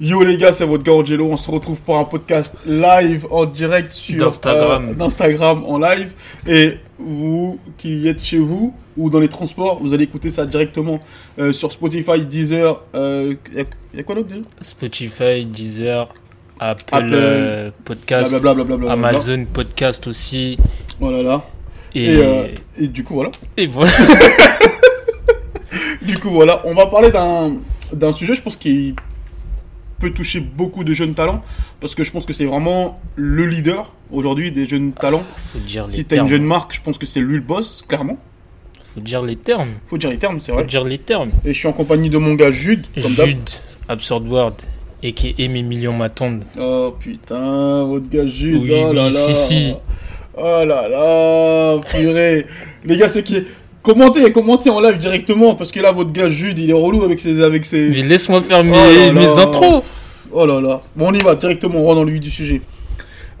Yo les gars, c'est votre gars Angelo. On se retrouve pour un podcast live en direct sur D'Instagram. euh, d'Instagram en live. Et vous qui êtes chez vous ou dans les transports, vous allez écouter ça directement euh, sur Spotify, Deezer. Il y, a quoi d'autre déjà? Spotify, Deezer, Apple, Apple, euh, Podcast, Blablabla. Amazon Podcast aussi. Voilà là. Et, Et, euh, et du coup voilà. et voilà. Du coup voilà, on va parler d'un d'un sujet, je pense qui peut toucher beaucoup de jeunes talents parce que je pense que c'est vraiment le leader aujourd'hui des jeunes talents. Faut dire les Si t'as une jeune marque, je pense que c'est lui le boss, clairement. Faut dire les termes. Faut dire les termes, c'est Faut vrai. dire les termes. Et je suis en compagnie de mon gars Jude, comme. Jude, Absurd World, et qui est mes millions m'attendent. Oh putain, votre gars Jude, Oui, oh là oui, là. si, si. Oh là là, purée. Les gars, c'est qui est... Commentez, commentez en live directement, parce que là, votre gars Jude, il est relou avec ses... Avec ses... Mais laisse-moi faire mes, Oh là mes intros. Oh là là. Bon, on y va, directement, on rentre dans le vif du sujet.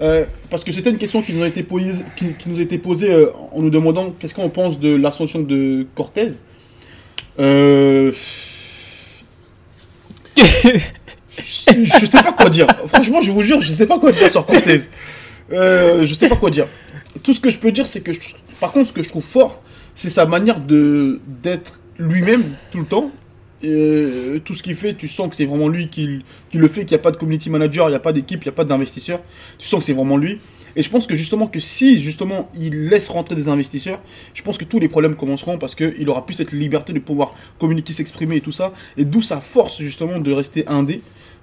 Euh, parce que c'était une question qui nous a été posée, qui, qui nous a été posée euh, en nous demandant qu'est-ce qu'on pense de l'ascension de Cortez? Euh... je, je sais pas quoi dire. Franchement, je vous jure, je sais pas quoi dire sur Cortez. Euh, je sais pas quoi dire. Tout ce que je peux dire, c'est que, je- par contre, ce que je trouve fort, c'est sa manière de d'être lui-même tout le temps. Euh, tout ce qu'il fait, tu sens que c'est vraiment lui qui, qui le fait, qu'il n'y a pas de community manager, il n'y a pas d'équipe, il n'y a pas d'investisseur. Tu sens que c'est vraiment lui. Et je pense que justement que si justement il laisse rentrer des investisseurs, je pense que tous les problèmes commenceront parce qu'il aura plus cette liberté de pouvoir communiquer, s'exprimer et tout ça. Et d'où sa force justement de rester indé.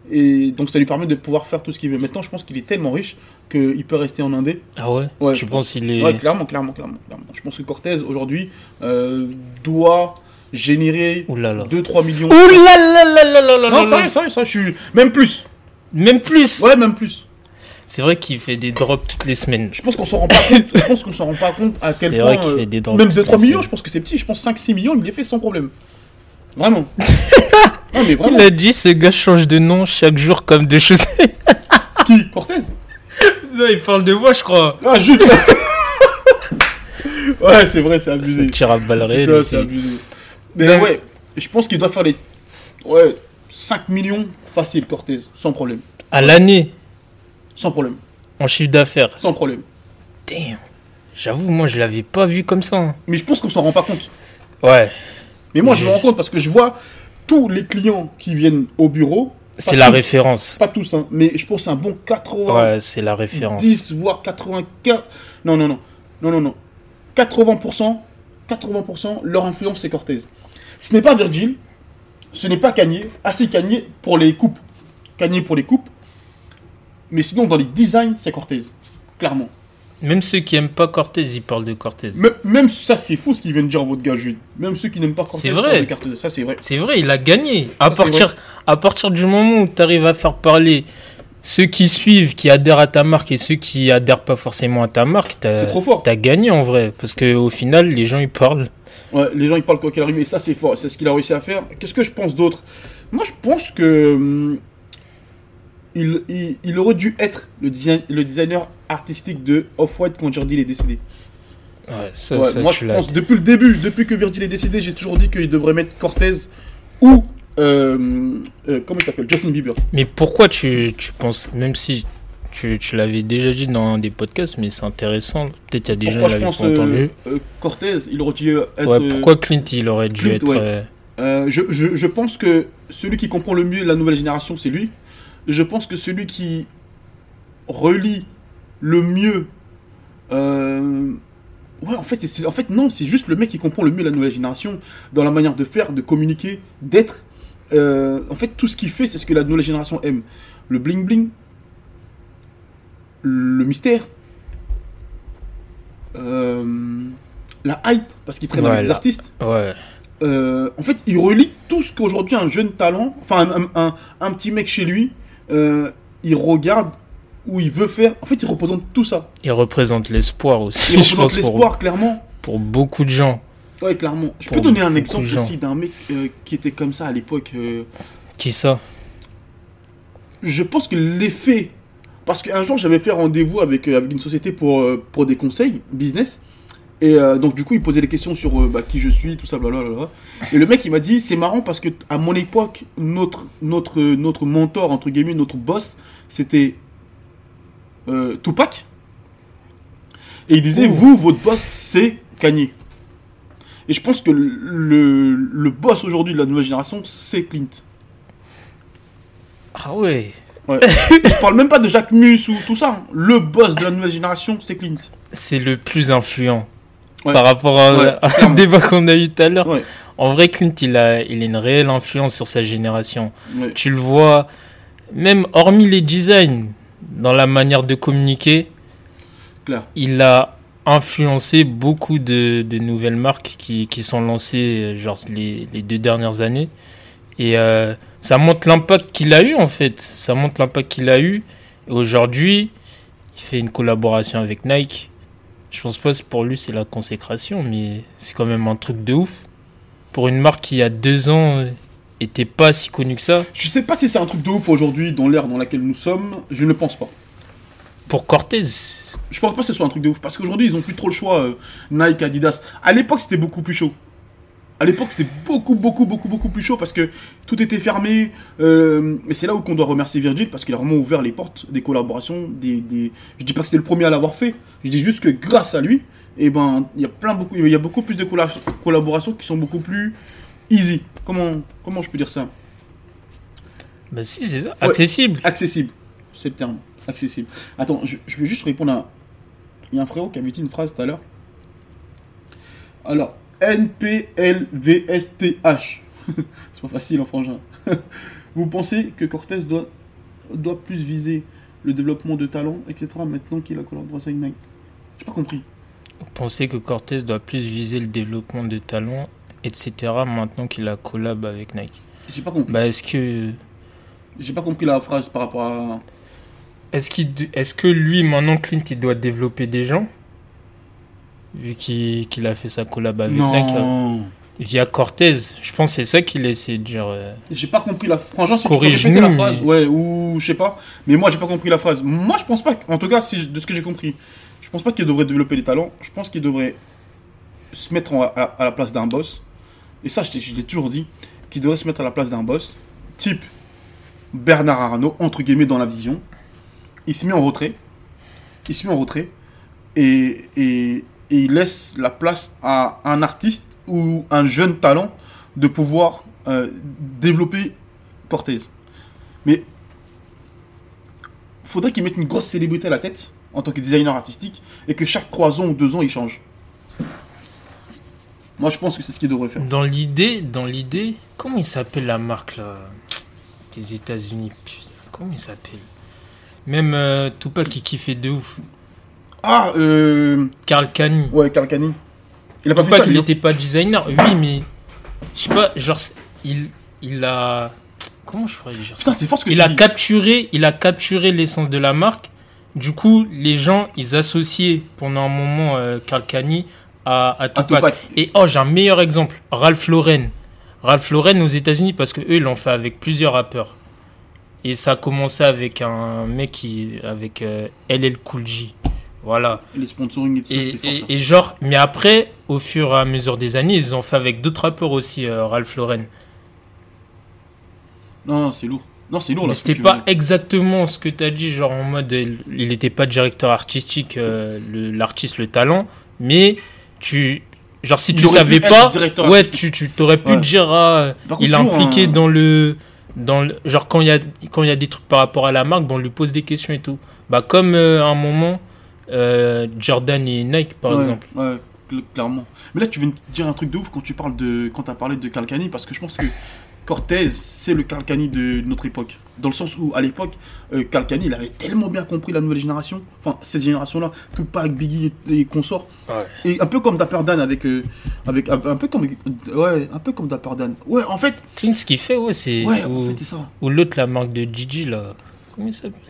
Et donc ça lui permet de pouvoir faire tout ce qu'il veut. Maintenant, je pense qu'il est tellement riche qu'il peut rester en indé. Ah ouais, Ouais, Tu je penses qu'il est. Ouais, clairement, clairement, clairement, clairement. Je pense que Cortez aujourd'hui euh, doit générer Ouh là là. 2-3 millions. Ouh Non, sérieux, sérieux, sérieux, je suis. Même plus. Même plus. Ouais, même plus. C'est vrai qu'il fait des drops toutes les semaines. Je pense qu'on s'en rend pas compte. Je pense qu'on s'en rend pas compte à quel C'est point. vrai qu'il euh, fait des drops même toutes 2-3 les millions, je pense que c'est petit. Je pense 5-6 millions, il les fait sans problème. Vraiment. non, mais vraiment. Il a dit ce gars change de nom chaque jour comme de chaussettes. Qui? Cortez? Non, il parle de moi, je crois. Ah, Jules Ouais, c'est vrai, c'est abusé. à balles réelles Putain, ici. c'est abusé. Mais ouais, je pense qu'il doit faire les. Ouais, 5 millions facile, Cortez, sans problème. À l'année, Sans problème. en chiffre d'affaires. Sans problème. Damn. J'avoue, moi, je l'avais pas vu comme ça. hein. Mais je pense qu'on s'en rend pas compte. Ouais, Mais moi, je me rends compte parce que je vois tous les clients qui viennent au bureau. C'est la tous. référence. Pas tous, hein, mais je pense un bon 80, Ouais, c'est la référence. 10, voire 84. Non, non, non. Non, non, non. 80%, 80%, leur influence, c'est Cortez. Ce n'est pas Virgil, ce n'est pas Kanye. Assez Kanye pour les coupes. Kanye pour les coupes. Mais sinon, dans les designs, c'est Cortez. Clairement. Même ceux qui aiment pas Cortez, ils parlent de Cortez. Même, même ça, c'est fou ce qu'il vient de dire votre gars Jude. Même ceux qui n'aiment pas Cortez. Vrai. parlent de. Ça, c'est vrai. C'est vrai, il a gagné. À Ça, partir, à partir du moment où tu arrives à faire parler ceux qui suivent, qui adhèrent à ta marque et ceux qui adhèrent pas forcément à ta marque, t'as gagné en vrai. Parce que au final, les gens ils parlent. Ouais, les gens ils parlent quoi qu'il arrive, et ça c'est fort, c'est ce qu'il a réussi à faire. Qu'est-ce que je pense d'autre? Moi je pense que hum, il, il, il aurait dû être le, design- le designer artistique de Off-White quand Virgil est décédé. Ouais, ça, Ouais, ça, moi tu je pense depuis le début, depuis que Virgil est décédé, j'ai toujours dit qu'il devrait mettre Cortez ou euh, euh, comment il s'appelle Justin Bieber. Mais pourquoi tu, tu penses, même si tu, tu l'avais déjà dit dans des podcasts, mais c'est intéressant. Peut-être il y a des gens qui l'avaient pas entendu. euh, euh, Cortez, il aurait dû être Ouais, pourquoi Clint il aurait dû Clint, être. ouais. Euh, je, je, je pense que celui qui comprend le mieux la nouvelle génération, c'est lui. Je pense que celui qui relie le mieux. euh, Ouais, en fait, c'est, en fait, non, c'est juste le mec qui comprend le mieux la nouvelle génération dans la manière de faire, de communiquer, d'être. Euh, en fait, tout ce qu'il fait, c'est ce que la nouvelle génération aime. Le bling-bling, le mystère, euh, la hype, parce qu'il traîne Ouais, avec des la- artistes. Ouais. euh, en fait, il relie tout ce qu'aujourd'hui un jeune talent, enfin un, un- un petit mec chez lui, euh, il regarde où il veut faire. En fait, il représente tout ça. Il représente l'espoir aussi, Il représente pour, l'espoir, clairement. pour beaucoup de gens. Ouais, clairement. Je peux donner un exemple aussi d'un mec euh, qui était comme ça à l'époque. euh, Qui ça? je pense que l'effet. Parce qu'un jour, j'avais fait rendez-vous avec, euh, avec une société pour, pour des conseils business. Et donc, du coup, il posait des questions sur bah, qui je suis, tout ça, blablabla. Et le mec, il m'a dit c'est marrant parce que à mon époque, notre, notre, notre mentor, entre guillemets, notre boss, c'était euh, Tupac. Et il disait Ouh. vous, votre boss, c'est Kanye. Et je pense que le, boss aujourd'hui de la nouvelle génération, c'est Clint. Ah ouais Ouais. je parle même pas de Jacques Mus ou tout ça. hein. Le boss de la nouvelle génération, c'est Clint. C'est le plus influent. Ouais. Par rapport à, Ouais, à clairement. un débat qu'on a eu tout à l'heure. En vrai, Clint, il a, il a une réelle influence sur sa génération. Tu le vois, même hormis les designs, dans la manière de communiquer, il a influencé beaucoup de, de nouvelles marques qui, qui sont lancées euh, genre les, les deux dernières années. Et euh, ça montre l'impact qu'il a eu en fait. Ça montre l'impact qu'il a eu. Et aujourd'hui, il fait une collaboration avec Nike. Je pense pas que pour lui c'est la consécration, mais c'est quand même un truc de ouf. Pour une marque qui a deux ans était pas si connue que ça. Je sais pas si c'est un truc de ouf aujourd'hui dans l'ère dans laquelle nous sommes. Je ne pense pas. Pour Cortez, Je pense pas que ce soit un truc de ouf. Parce qu'aujourd'hui, ils ont plus trop le choix. euh, Nike, Adidas. À l'époque, c'était beaucoup plus chaud. À l'époque, c'était beaucoup, beaucoup, beaucoup, beaucoup plus chaud parce que tout était fermé. euh, et c'est là où qu'on doit remercier Virgil parce qu'il a vraiment ouvert les portes des collaborations. Des, des... Je dis pas que c'était le premier à l'avoir fait. Je dis juste que grâce à lui, et ben, il y a plein beaucoup, il y a beaucoup plus de colla- collaborations qui sont beaucoup plus easy. Comment, comment je peux dire ça? Bah si c'est ça, accessible. Accessible. C'est le terme. Accessible. Attends, je, je vais juste répondre à. Il y a un frérot qui avait dit une phrase tout à l'heure. Alors, NPLVSTH. C'est pas facile en frangin. Vous pensez que Cortez doit, doit plus viser le développement de talent, etc. maintenant qu'il a collaboration avec Nike J'ai pas compris. Vous pensez que Cortez doit plus viser le développement de talents, etc. maintenant qu'il a collab avec Nike J'ai pas compris. Bah est-ce que J'ai pas compris la phrase par rapport à. est-ce que lui maintenant Clint il doit développer des gens? Vu qu'il a fait sa collab avec Nike Non. via Cortez Je pense que c'est ça qu'il essaie de dire. euh. J'ai pas compris la Franchement, si mais- phrase, ouais, ou je sais pas. Mais moi, j'ai pas compris la phrase. Moi, je pense pas. En tout cas, si, de ce que j'ai compris, je pense pas qu'il devrait développer des talents. Je pense qu'il devrait se mettre en- à, à la place d'un boss. Et ça, je l'ai- toujours dit, qu'il devrait se mettre à la place d'un boss, type Bernard Arnault, entre guillemets, dans la vision. Il se met en retrait. Il se met en retrait. Et, il laisse la place à un artiste ou un jeune talent de pouvoir euh, développer Cortez. Mais faudrait qu'il mette une grosse célébrité à la tête en tant que designer artistique et que chaque 3 ans ou 2 ans il change. Moi je pense que c'est ce qu'il devrait faire. Dans l'idée, dans l'idée, comment il s'appelle la marque là? Des États-Unis putain, Comment il s'appelle? Même euh, Tupac qui kiffait de ouf. Ah, euh. Karl Kani. Ouais, Kalkani. Il a pas fait Tupac, ça, il lui, hein. n'était pas designer, oui, mais je sais pas, genre il, il a comment je pourrais dire ça? Putain, c'est fort ce que Il tu a dis. capturé, il a capturé l'essence de la marque. Du coup, les gens, ils associaient pendant un moment euh, Karl Kani à, à À Tupac. Tupac. Et oh, j'ai un meilleur exemple. Ralph Lauren. Ralph Lauren aux États-Unis parce que eux, ils l'ont fait avec plusieurs rappeurs. Et ça a commencé avec un mec qui, avec euh, LL Cool J. Voilà. Les sponsoring et ça, Et, c'était fort et- ça. et genre, mais après, au fur et à mesure des années, ils ont fait avec d'autres rappeurs aussi, euh, Ralph Lauren. Non, non, c'est lourd. Non, c'est lourd là. C'était pas exactement ce que tu as dit, genre en mode, euh, il n'était pas directeur artistique, euh, le- l'artiste, le, talent, mais tu, genre si Il tu savais pas, ouais, tu, tu t'aurais pu Ouais. dire, ah, Par il est impliqué dans le, dans le, genre quand il y a, quand il y a des trucs par rapport à la marque, bon, on lui pose des questions et tout. Bah comme euh, à un moment, euh, Jordan et Nike par Ouais, exemple. Ouais, cl- clairement. Mais là, tu viens de dire un truc de ouf quand tu parles de. Quand t'as parlé de Kalkani, parce que je pense que Cortez, c'est le Kalkani de notre époque. Dans le sens où, à l'époque, euh, Kalkani, il avait tellement bien compris la nouvelle génération, enfin, cette génération-là, Tupac, Biggie et, et consorts. Et un peu comme Dapper Dan avec, euh, avec un peu comme, ouais, un peu comme Dapper Dan. Ouais, en fait, Clint, ce qu'il fait, ouais, c'est. ouais, en ou fait, c'est ça. ou l'autre, la marque de Gigi, là. Comment il s'appelle?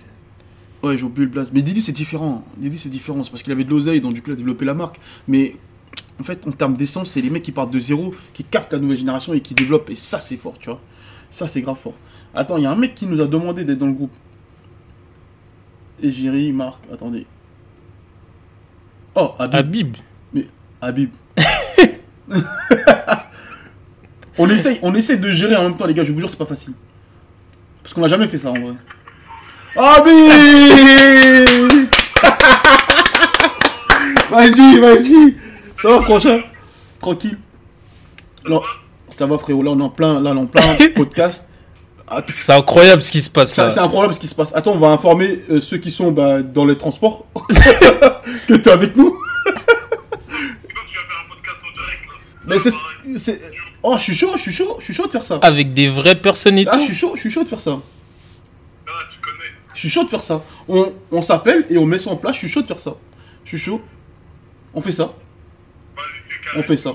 Ouais, j'ai oublié le blaze. Mais Didi, c'est différent. Didi, c'est différent. C'est parce qu'il avait de l'oseille, donc du coup, il a développé la marque. Mais en fait, en termes d'essence, c'est les mecs qui partent de zéro, qui captent la nouvelle génération et qui développent. Et ça, c'est fort, tu vois. Ça, c'est grave fort. Attends, il y a un mec qui nous a demandé d'être dans le groupe. Égérie, Marc, attendez. Oh, Habib. Habib. Mais Habib. on, essaye, on essaye de gérer en même temps, les gars. Je vous jure, c'est pas facile. Parce qu'on n'a jamais fait ça en vrai. Habib Vas-y, vas-y Ça va, prochain Tranquille. Non, ça va, frérot. Là, on est en plein, là, on est en plein podcast. Ah, C'est incroyable ce qui se passe là. C'est un problème ce qui se passe. Attends, on va informer euh, ceux qui sont bah, dans les transports que tu es avec nous. Donc tu vas faire un podcast en direct là. Mais c'est, Oh, je suis chaud, je suis chaud, je suis chaud de faire ça. Avec des vraies personnes et Ah, je suis chaud, je suis chaud de faire ça. Ah, tu connais. Je suis chaud de faire ça. On, on s'appelle et on met ça en place. Je suis chaud de faire ça. Je suis chaud. On fait ça. On fait ça.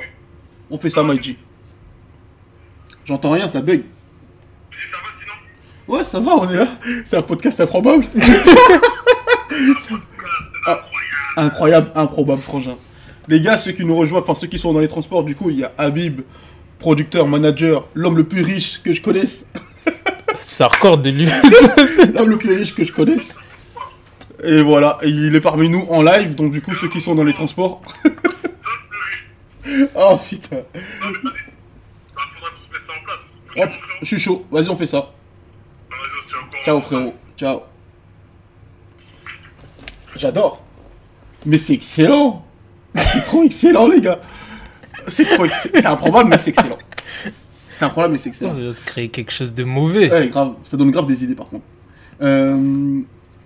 On fait ça, Maïji. J'entends rien, ça bug. Ça va sinon Ouais, ça va, on est là. C'est un podcast improbable. Podcast Ah. incroyable. Incroyable, improbable, frangin. Les gars, ceux qui nous rejoignent, enfin ceux qui sont dans les transports, du coup, il y a Habib, producteur, manager, l'homme le plus riche que je connaisse. Ça record de lui. l'homme le plus riche que je connaisse. Et voilà, et il est parmi nous en live, donc du coup, ceux qui sont dans les transports. oh putain. Non, mais vas-y. Bah, faudra tous mettre ça en place. Hop, je suis chaud, vas-y, on fait ça. Bah, Vas-y, on se tient au courant. Ciao, frérot. Ciao. J'adore. Mais c'est excellent. C'est trop excellent, les gars. C'est trop ex- C'est improbable, mais c'est excellent. C'est improbable, mais c'est excellent. On va créer quelque chose de mauvais. Ouais, grave. Ça donne grave des idées, par contre. Euh...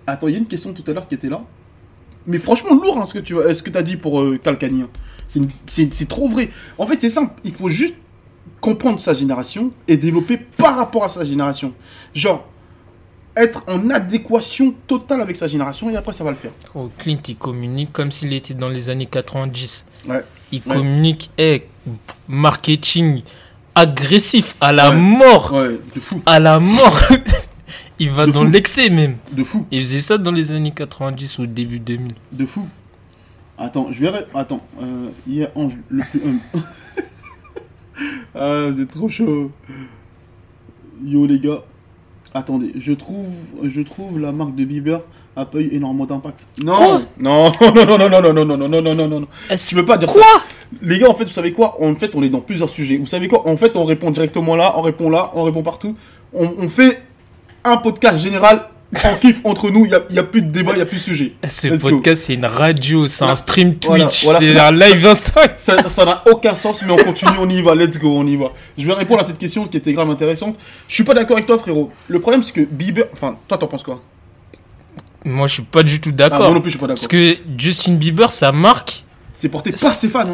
Attends, il y a une question tout à l'heure qui était là. Mais franchement, lourd, hein, ce que tu as, ce que as dit pour euh, Kalkani. hein. C'est trop vrai. En fait, c'est simple. Il faut juste comprendre sa génération et développer par rapport à sa génération. Genre, être en adéquation totale avec sa génération et après, ça va le faire. Oh, Clint, il communique comme s'il était dans les années 90. Ouais. Il Ouais. communique, eh, marketing agressif à la Ouais. mort. Ouais, de fou. À la mort. il va De dans l'excès même. De fou. Il faisait ça dans les années 90 ou début 2000. De fou. Attends, je verrai. Attends, euh, hier, Ange, le plus humble. ah, c'est trop chaud. Yo, les gars. Attendez, je trouve, je trouve la marque de Bieber a pas eu énormément d'impact. Non, non, non, non, non, non, non, non, non, non, non, non, non, non. Tu peux pas dire Quoi ça. Les gars, en fait, vous savez quoi En fait, on est dans plusieurs sujets. Vous savez quoi En fait, on répond directement là, on répond là, on répond partout. On, on fait un podcast général. On kiffe entre nous, il n'y a, a plus de débat, il n'y a plus de sujet. Ce Let's podcast, c'est une radio, c'est un stream Twitch, voilà, c'est c'est un live Insta. Ça n'a aucun sens, mais on continue, on y va, let's go, on y va. Je vais répondre à cette question qui était grave intéressante. Je suis pas d'accord avec toi, frérot. Le problème, c'est que Bieber. Enfin, toi, t'en penses quoi? Moi, je suis pas du tout Ah, d'accord. Moi non plus, je suis pas d'accord. Parce que Justin Bieber, ça marque C'est porté par ses fans.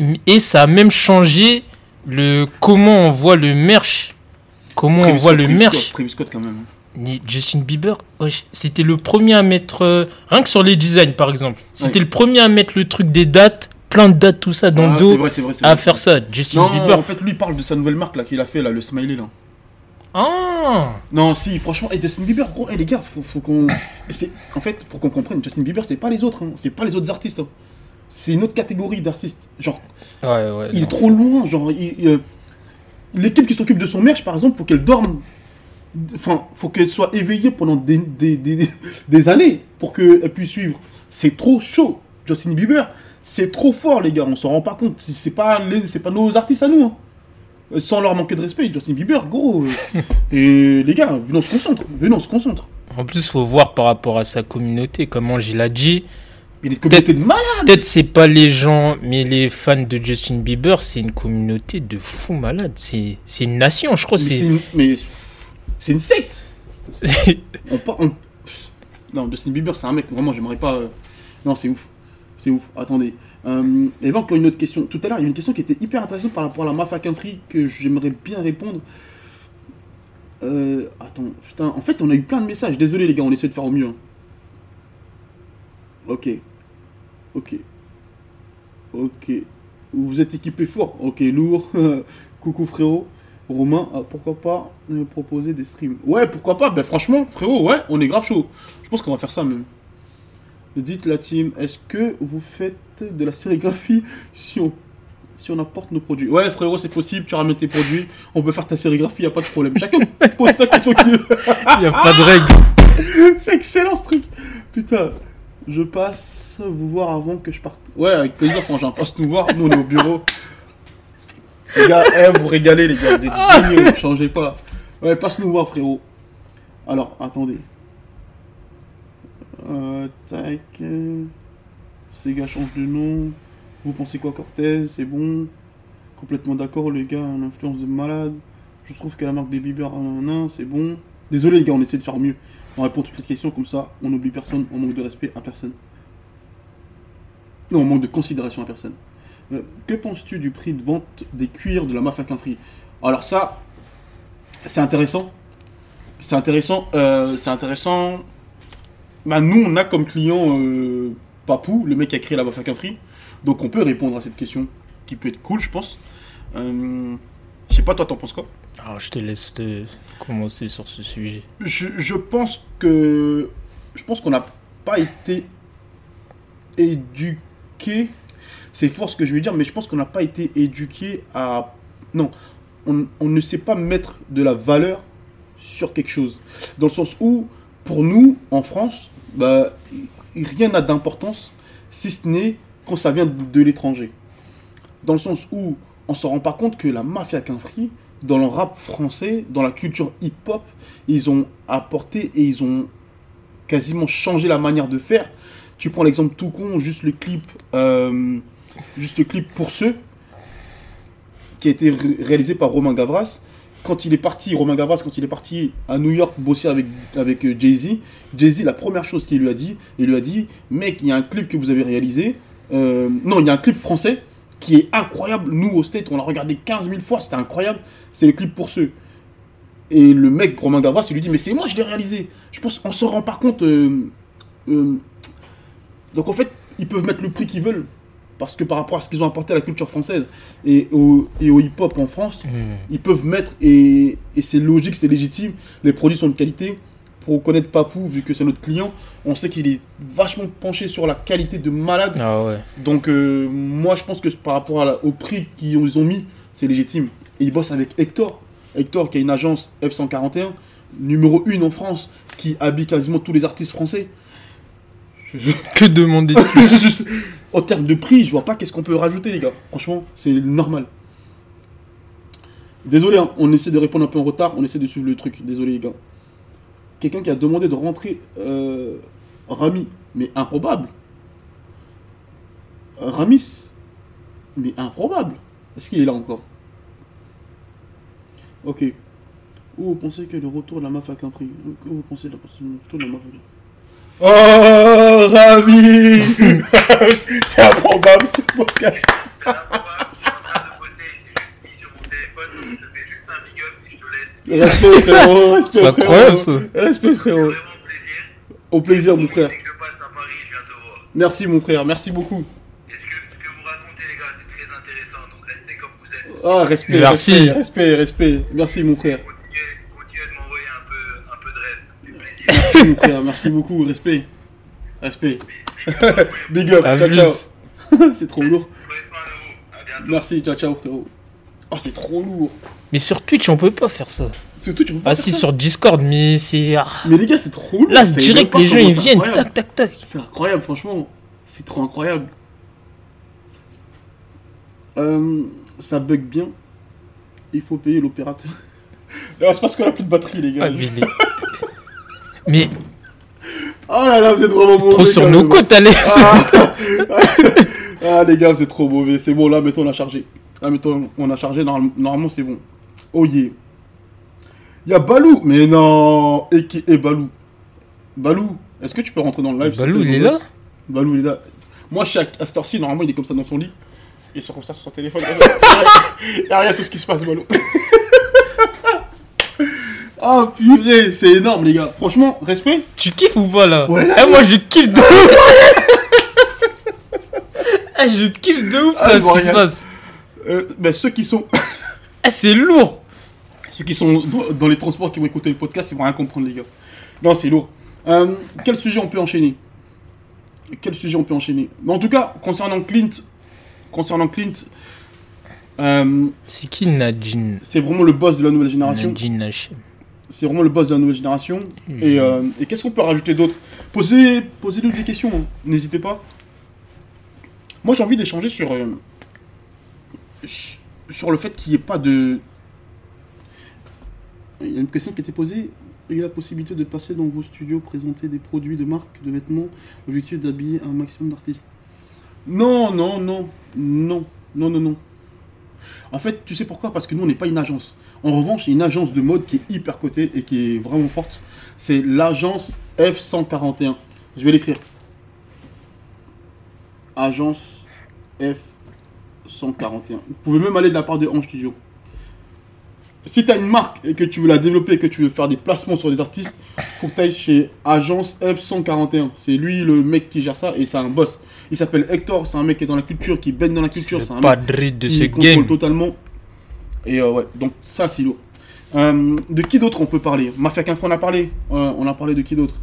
Hein. et ça a même changé le comment on voit le merch. Comment on voit Scott, le Travis merch. Scott, Travis Scott, quand même. Mais Justin Bieber, c'était le premier à mettre. euh, rien que sur les designs, par exemple. C'était le premier à mettre le truc des dates, plein de dates, tout ça dans Ah, le c'est dos, vrai, c'est vrai, c'est à faire ça. Justin Non, Bieber. en fait, lui, il parle de sa nouvelle marque là qu'il a fait, là, le smiley là. Ah Non, si, franchement, et Justin Bieber, gros, et les gars, faut, faut qu'on. c'est- En fait, pour qu'on comprenne, Justin Bieber, c'est pas les autres, hein. c'est pas les autres artistes. hein. C'est une autre catégorie d'artistes. Genre, Ouais, ouais. il non. est trop loin. Genre, il, euh, l'équipe qui s'occupe de son merch, par exemple, faut qu'elle dorme. Enfin, faut qu'elle soit éveillée pendant des, des, des, des années pour qu'elle puisse suivre. C'est trop chaud. Justin Bieber, c'est trop fort, les gars. On s'en rend pas compte. C'est pas, les- c'est pas nos artistes à nous. hein. Sans leur manquer de respect, Justin Bieber, gros. Et les gars, venez, on se concentre. Venez, on se concentre. En plus, faut voir par rapport à sa communauté, comment il a dit. Il une communauté de malades. Peut-être c'est pas les gens, mais les fans de Justin Bieber, c'est une communauté de fous malades. C'est une nation, je crois. C'est une, mais c'est une secte. On on- Non, Justin Bieber, c'est un mec, vraiment, j'aimerais pas. euh, Non, c'est ouf. C'est ouf. Attendez. Euh, y avait encore une autre question. Tout à l'heure, il y a une question qui était hyper intéressante par rapport à la Mafia Country que j'aimerais bien répondre. Euh, attends, putain, en fait, on a eu plein de messages. Désolé, les gars, on essaie de faire au mieux. hein. Ok. Ok. Ok. Vous êtes équipé fort. Ok, lourd. Coucou, frérot. Romain, ah, pourquoi pas euh, proposer des streams? Ouais, pourquoi pas? Ben, franchement, frérot, ouais, on est grave chaud. Je pense qu'on va faire ça même. Dites la team, est-ce que vous faites de la sérigraphie si on, si on apporte nos produits? Ouais, frérot, c'est possible, tu ramènes tes produits, on peut faire ta sérigraphie, y a pas de problème. Chacun pose sa question qu'il veut. Il n'y a pas de règle. C'est excellent ce truc. Putain, je passe vous voir avant que je parte. Ouais, avec plaisir, frangin. Passe nous voir. Nous, on est au bureau. Les gars, eh, vous régalez, les gars. Vous êtes géniaux, changez pas. Ouais, passe nous voir, frérot. Alors, attendez. Euh, tac. Ces gars changent de nom. Vous pensez quoi, Cortez? C'est bon. Complètement d'accord, les gars. Une influence de malade. Je trouve que la marque des Bieber, nan, c'est bon. Désolé, les gars, on essaie de faire mieux. On répond à toutes les questions comme ça, on n'oublie personne, on manque de respect à personne. Non, on manque de considération à personne. Euh, que penses-tu du prix de vente des cuirs de la Mafia Country Alors ça, c'est intéressant. C'est intéressant. euh, c'est intéressant. Bah, nous, on a comme client euh, Papou, le mec qui a créé la Mafia Country. Donc on peut répondre à cette question, qui peut être cool, je pense. Je sais pas, toi, t'en penses quoi? Alors, je te laisse te commencer sur ce sujet. je, je pense que je pense qu'on n'a pas été éduqué c'est fort ce que je veux dire mais je pense qu'on n'a pas été éduqué à non on, ne sait pas mettre de la valeur sur quelque chose dans le sens où pour nous en France bah, rien n'a d'importance si ce n'est quand ça vient de l'étranger dans le sens où on se rend pas compte que la mafia Quinfri, dans le rap français, dans la culture hip-hop, ils ont apporté et ils ont quasiment changé la manière de faire. Tu prends l'exemple tout con, juste le clip, euh, juste le clip pour ceux, qui a été ré- réalisé par Romain Gavras. Quand il est parti, Romain Gavras, quand il est parti à New York bosser avec, euh, Jay-Z, Jay-Z, la première chose qu'il lui a dit, il lui a dit, mec, il y a un clip que vous avez réalisé, euh, non, il y a un clip français qui est incroyable. Nous, au State, on l'a regardé 15 000 fois, c'était incroyable. C'est le clip pour ceux. Et le mec, Romain Gavras, il lui dit, mais c'est moi, je l'ai réalisé. Je pense qu'on se rend pas compte. Donc en fait, ils peuvent mettre le prix qu'ils veulent. Parce que par rapport à ce qu'ils ont apporté à la culture française et au, et au hip-hop en France, ils peuvent mettre, et, et c'est logique, c'est légitime, les produits sont de qualité. Pour connaître Papou, vu que c'est notre client, on sait qu'il est vachement penché sur la qualité de malade. Ah ouais. Donc euh, moi je pense que par rapport à la- au prix qu'ils ont, ils ont mis, c'est légitime. Et ils bossent avec Hector. Hector qui a une agence F141, numéro 1 en France, qui habille quasiment tous les artistes français. Que demander de plus en termes de prix, je vois pas qu'est-ce qu'on peut rajouter les gars. Franchement, c'est normal. Désolé, hein, on essaie de répondre un peu en retard, on essaie de suivre le truc. Désolé les gars. Quelqu'un qui a demandé de rentrer euh, Rami, mais improbable. Euh, Ramis, mais improbable. Est-ce qu'il est là encore? Ok. Où vous pensez que le retour de la mafia a pris? Où vous pensez la le retour de la mafia Oh, Rami C'est improbable ce podcast. C'était improbable, je suis en train de bosser, je t'ai juste mis sur mon téléphone, donc je te fais juste un big up et je te laisse. Respect frérot, respect C'est frérot. incroyable, ça. Respect frérot. Vraiment plaisir. Au plaisir mon frère. Merci mon frère, merci beaucoup. Et ce que, ce que vous racontez, les gars, c'est très intéressant, donc restez comme vous êtes. Ah, respect, Merci. respect, respect, respect. Merci mon frère. Merci mon frère, merci beaucoup, respect. Respect. Big up, ciao ciao. C'est trop lourd. Merci, ciao ciao frérot. Oh, c'est trop lourd. Mais sur Twitch, on peut pas faire ça. Surtout, tu peux pas Ah faire si, ça. sur Discord, mais c'est... ah. Mais les gars, c'est trop lourd. Là, direct, les gens, ils viennent, tac, tac, tac. C'est incroyable, franchement. C'est trop incroyable. Euh, ça bug bien. Il faut payer l'opérateur. C'est parce qu'on a plus de batterie, les gars. Ah, mais, Oh là là, vous êtes vraiment mauvais. trop sur nos côtes, allez Ah. Ah, les gars, vous êtes trop mauvais. C'est bon, là, mettons, on a chargé. Là, mettons, on a chargé. Normal- Normalement, c'est bon. Oh yeah. Il y a Balou. Mais non. Et qui est Balou Balou, est-ce que tu peux rentrer dans le live Balou, il est là Balou, il est là. Moi, je suis à, à cette heure-ci, normalement, il est comme ça dans son lit. Il est comme ça sur son téléphone. Il y a rien tout ce qui se passe, Balou. Oh purée, c'est énorme, les gars. Franchement, respect. Tu kiffes ou pas là Ouais, là, Eh, moi je kiffe de ouf Eh, je kiffe de ouf Ah, là ce qui se rien. passe Euh, ben, ceux qui sont. Eh, c'est lourd Ceux qui sont dans, dans les transports qui vont écouter le podcast, ils vont rien comprendre, les gars. Non, c'est lourd. Euh, quel sujet on peut enchaîner? Quel sujet on peut enchaîner? Mais En tout cas, concernant Clint, concernant Clint, euh, C'est qui Nadine? c'est vraiment le boss de la nouvelle génération. Nadine Hachem. C'est vraiment le boss de la nouvelle génération. Et, euh, et qu'est-ce qu'on peut rajouter d'autre? Posez, posez-nous des questions, hein. n'hésitez pas. Moi, j'ai envie d'échanger sur, euh, sur le fait qu'il n'y ait pas de. Il y a une question qui a été posée. Il y a la possibilité de passer dans vos studios, présenter des produits de marque, de vêtements, l'objectif d'habiller un maximum d'artistes. Non, non, non, non, non, non, non. En fait, tu sais pourquoi? Parce que nous, on n'est pas une agence. En revanche, il y a une agence de mode qui est hyper cotée et qui est vraiment forte. C'est l'agence F141. Je vais l'écrire. Agence F141. Vous pouvez même aller de la part de Ange Studio. Si tu as une marque et que tu veux la développer et que tu veux faire des placements sur des artistes, faut que tu ailles chez Agence F141. C'est lui le mec qui gère ça et c'est un boss. Il s'appelle Hector, c'est un mec qui est dans la culture, qui baigne dans la culture. C'est un mec de qui ce contrôle game. totalement. Et euh, ouais, donc ça c'est lourd. Euh, de qui d'autre on peut parler? Mafia Info on a parlé. Euh, on a parlé de qui d'autre?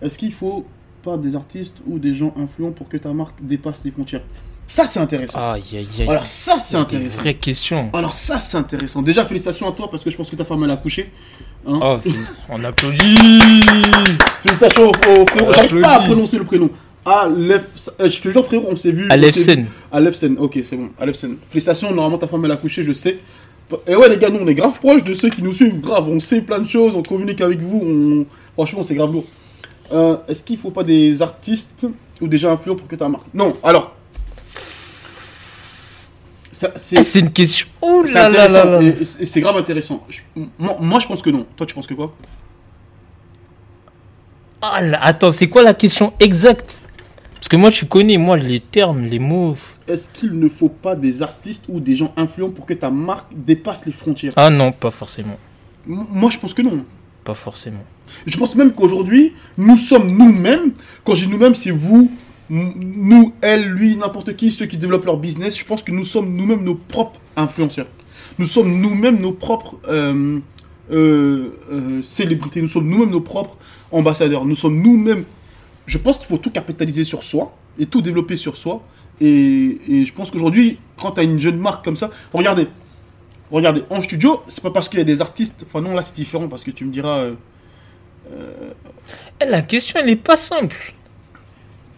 Est-ce qu'il faut pas des artistes ou des gens influents pour que ta marque dépasse les frontières? Ça c'est intéressant. Aïe aïe aïe. Alors ça c'est des intéressant. vraies questions. Alors ça c'est intéressant. Déjà félicitations à toi parce que je pense que ta femme elle a accouché. Hein Oh, on applaudit Félicitations au, frérot. J'arrive pas à prononcer le prénom. Alef, euh, je te jure frérot, on s'est vu. Vu- Alefsen, ok, c'est bon. Alefsen. Félicitations, normalement ta femme elle a accouché, je sais. Et ouais, les gars, nous on est grave proches de ceux qui nous suivent, grave. On sait plein de choses, on communique avec vous. On... Franchement, c'est grave lourd. Euh, Est-ce qu'il faut pas des artistes ou des gens influents pour que ta marque? Non, alors. Ça, C'est Eh, une question. Oh c'est là là là c'est grave intéressant. Je- moi, moi, je pense que non. Toi, tu penses que quoi? Ah là, attends, c'est quoi la question exacte? Que moi, je connais, moi, les termes, les mots. Est-ce qu'il ne faut pas des artistes ou des gens influents pour que ta marque dépasse les frontières? Ah non, pas forcément. M- Moi, je pense que non. Pas forcément. Je pense même qu'aujourd'hui, nous sommes nous-mêmes. Quand je dis nous-mêmes, c'est vous, nous, elle, lui, n'importe qui, ceux qui développent leur business. Je pense que nous sommes nous-mêmes nos propres influenceurs. Nous sommes nous-mêmes nos propres euh, euh, euh, célébrités. Nous sommes nous-mêmes nos propres ambassadeurs. Nous sommes nous-mêmes. Je pense qu'il faut tout capitaliser sur soi et tout développer sur soi. Et, et je pense qu'aujourd'hui, quand tu as une jeune marque comme ça, regardez, regardez, en studio, c'est pas parce qu'il y a des artistes. Enfin, non, là, c'est différent parce que tu me diras. euh, Eh, la question, elle est pas simple.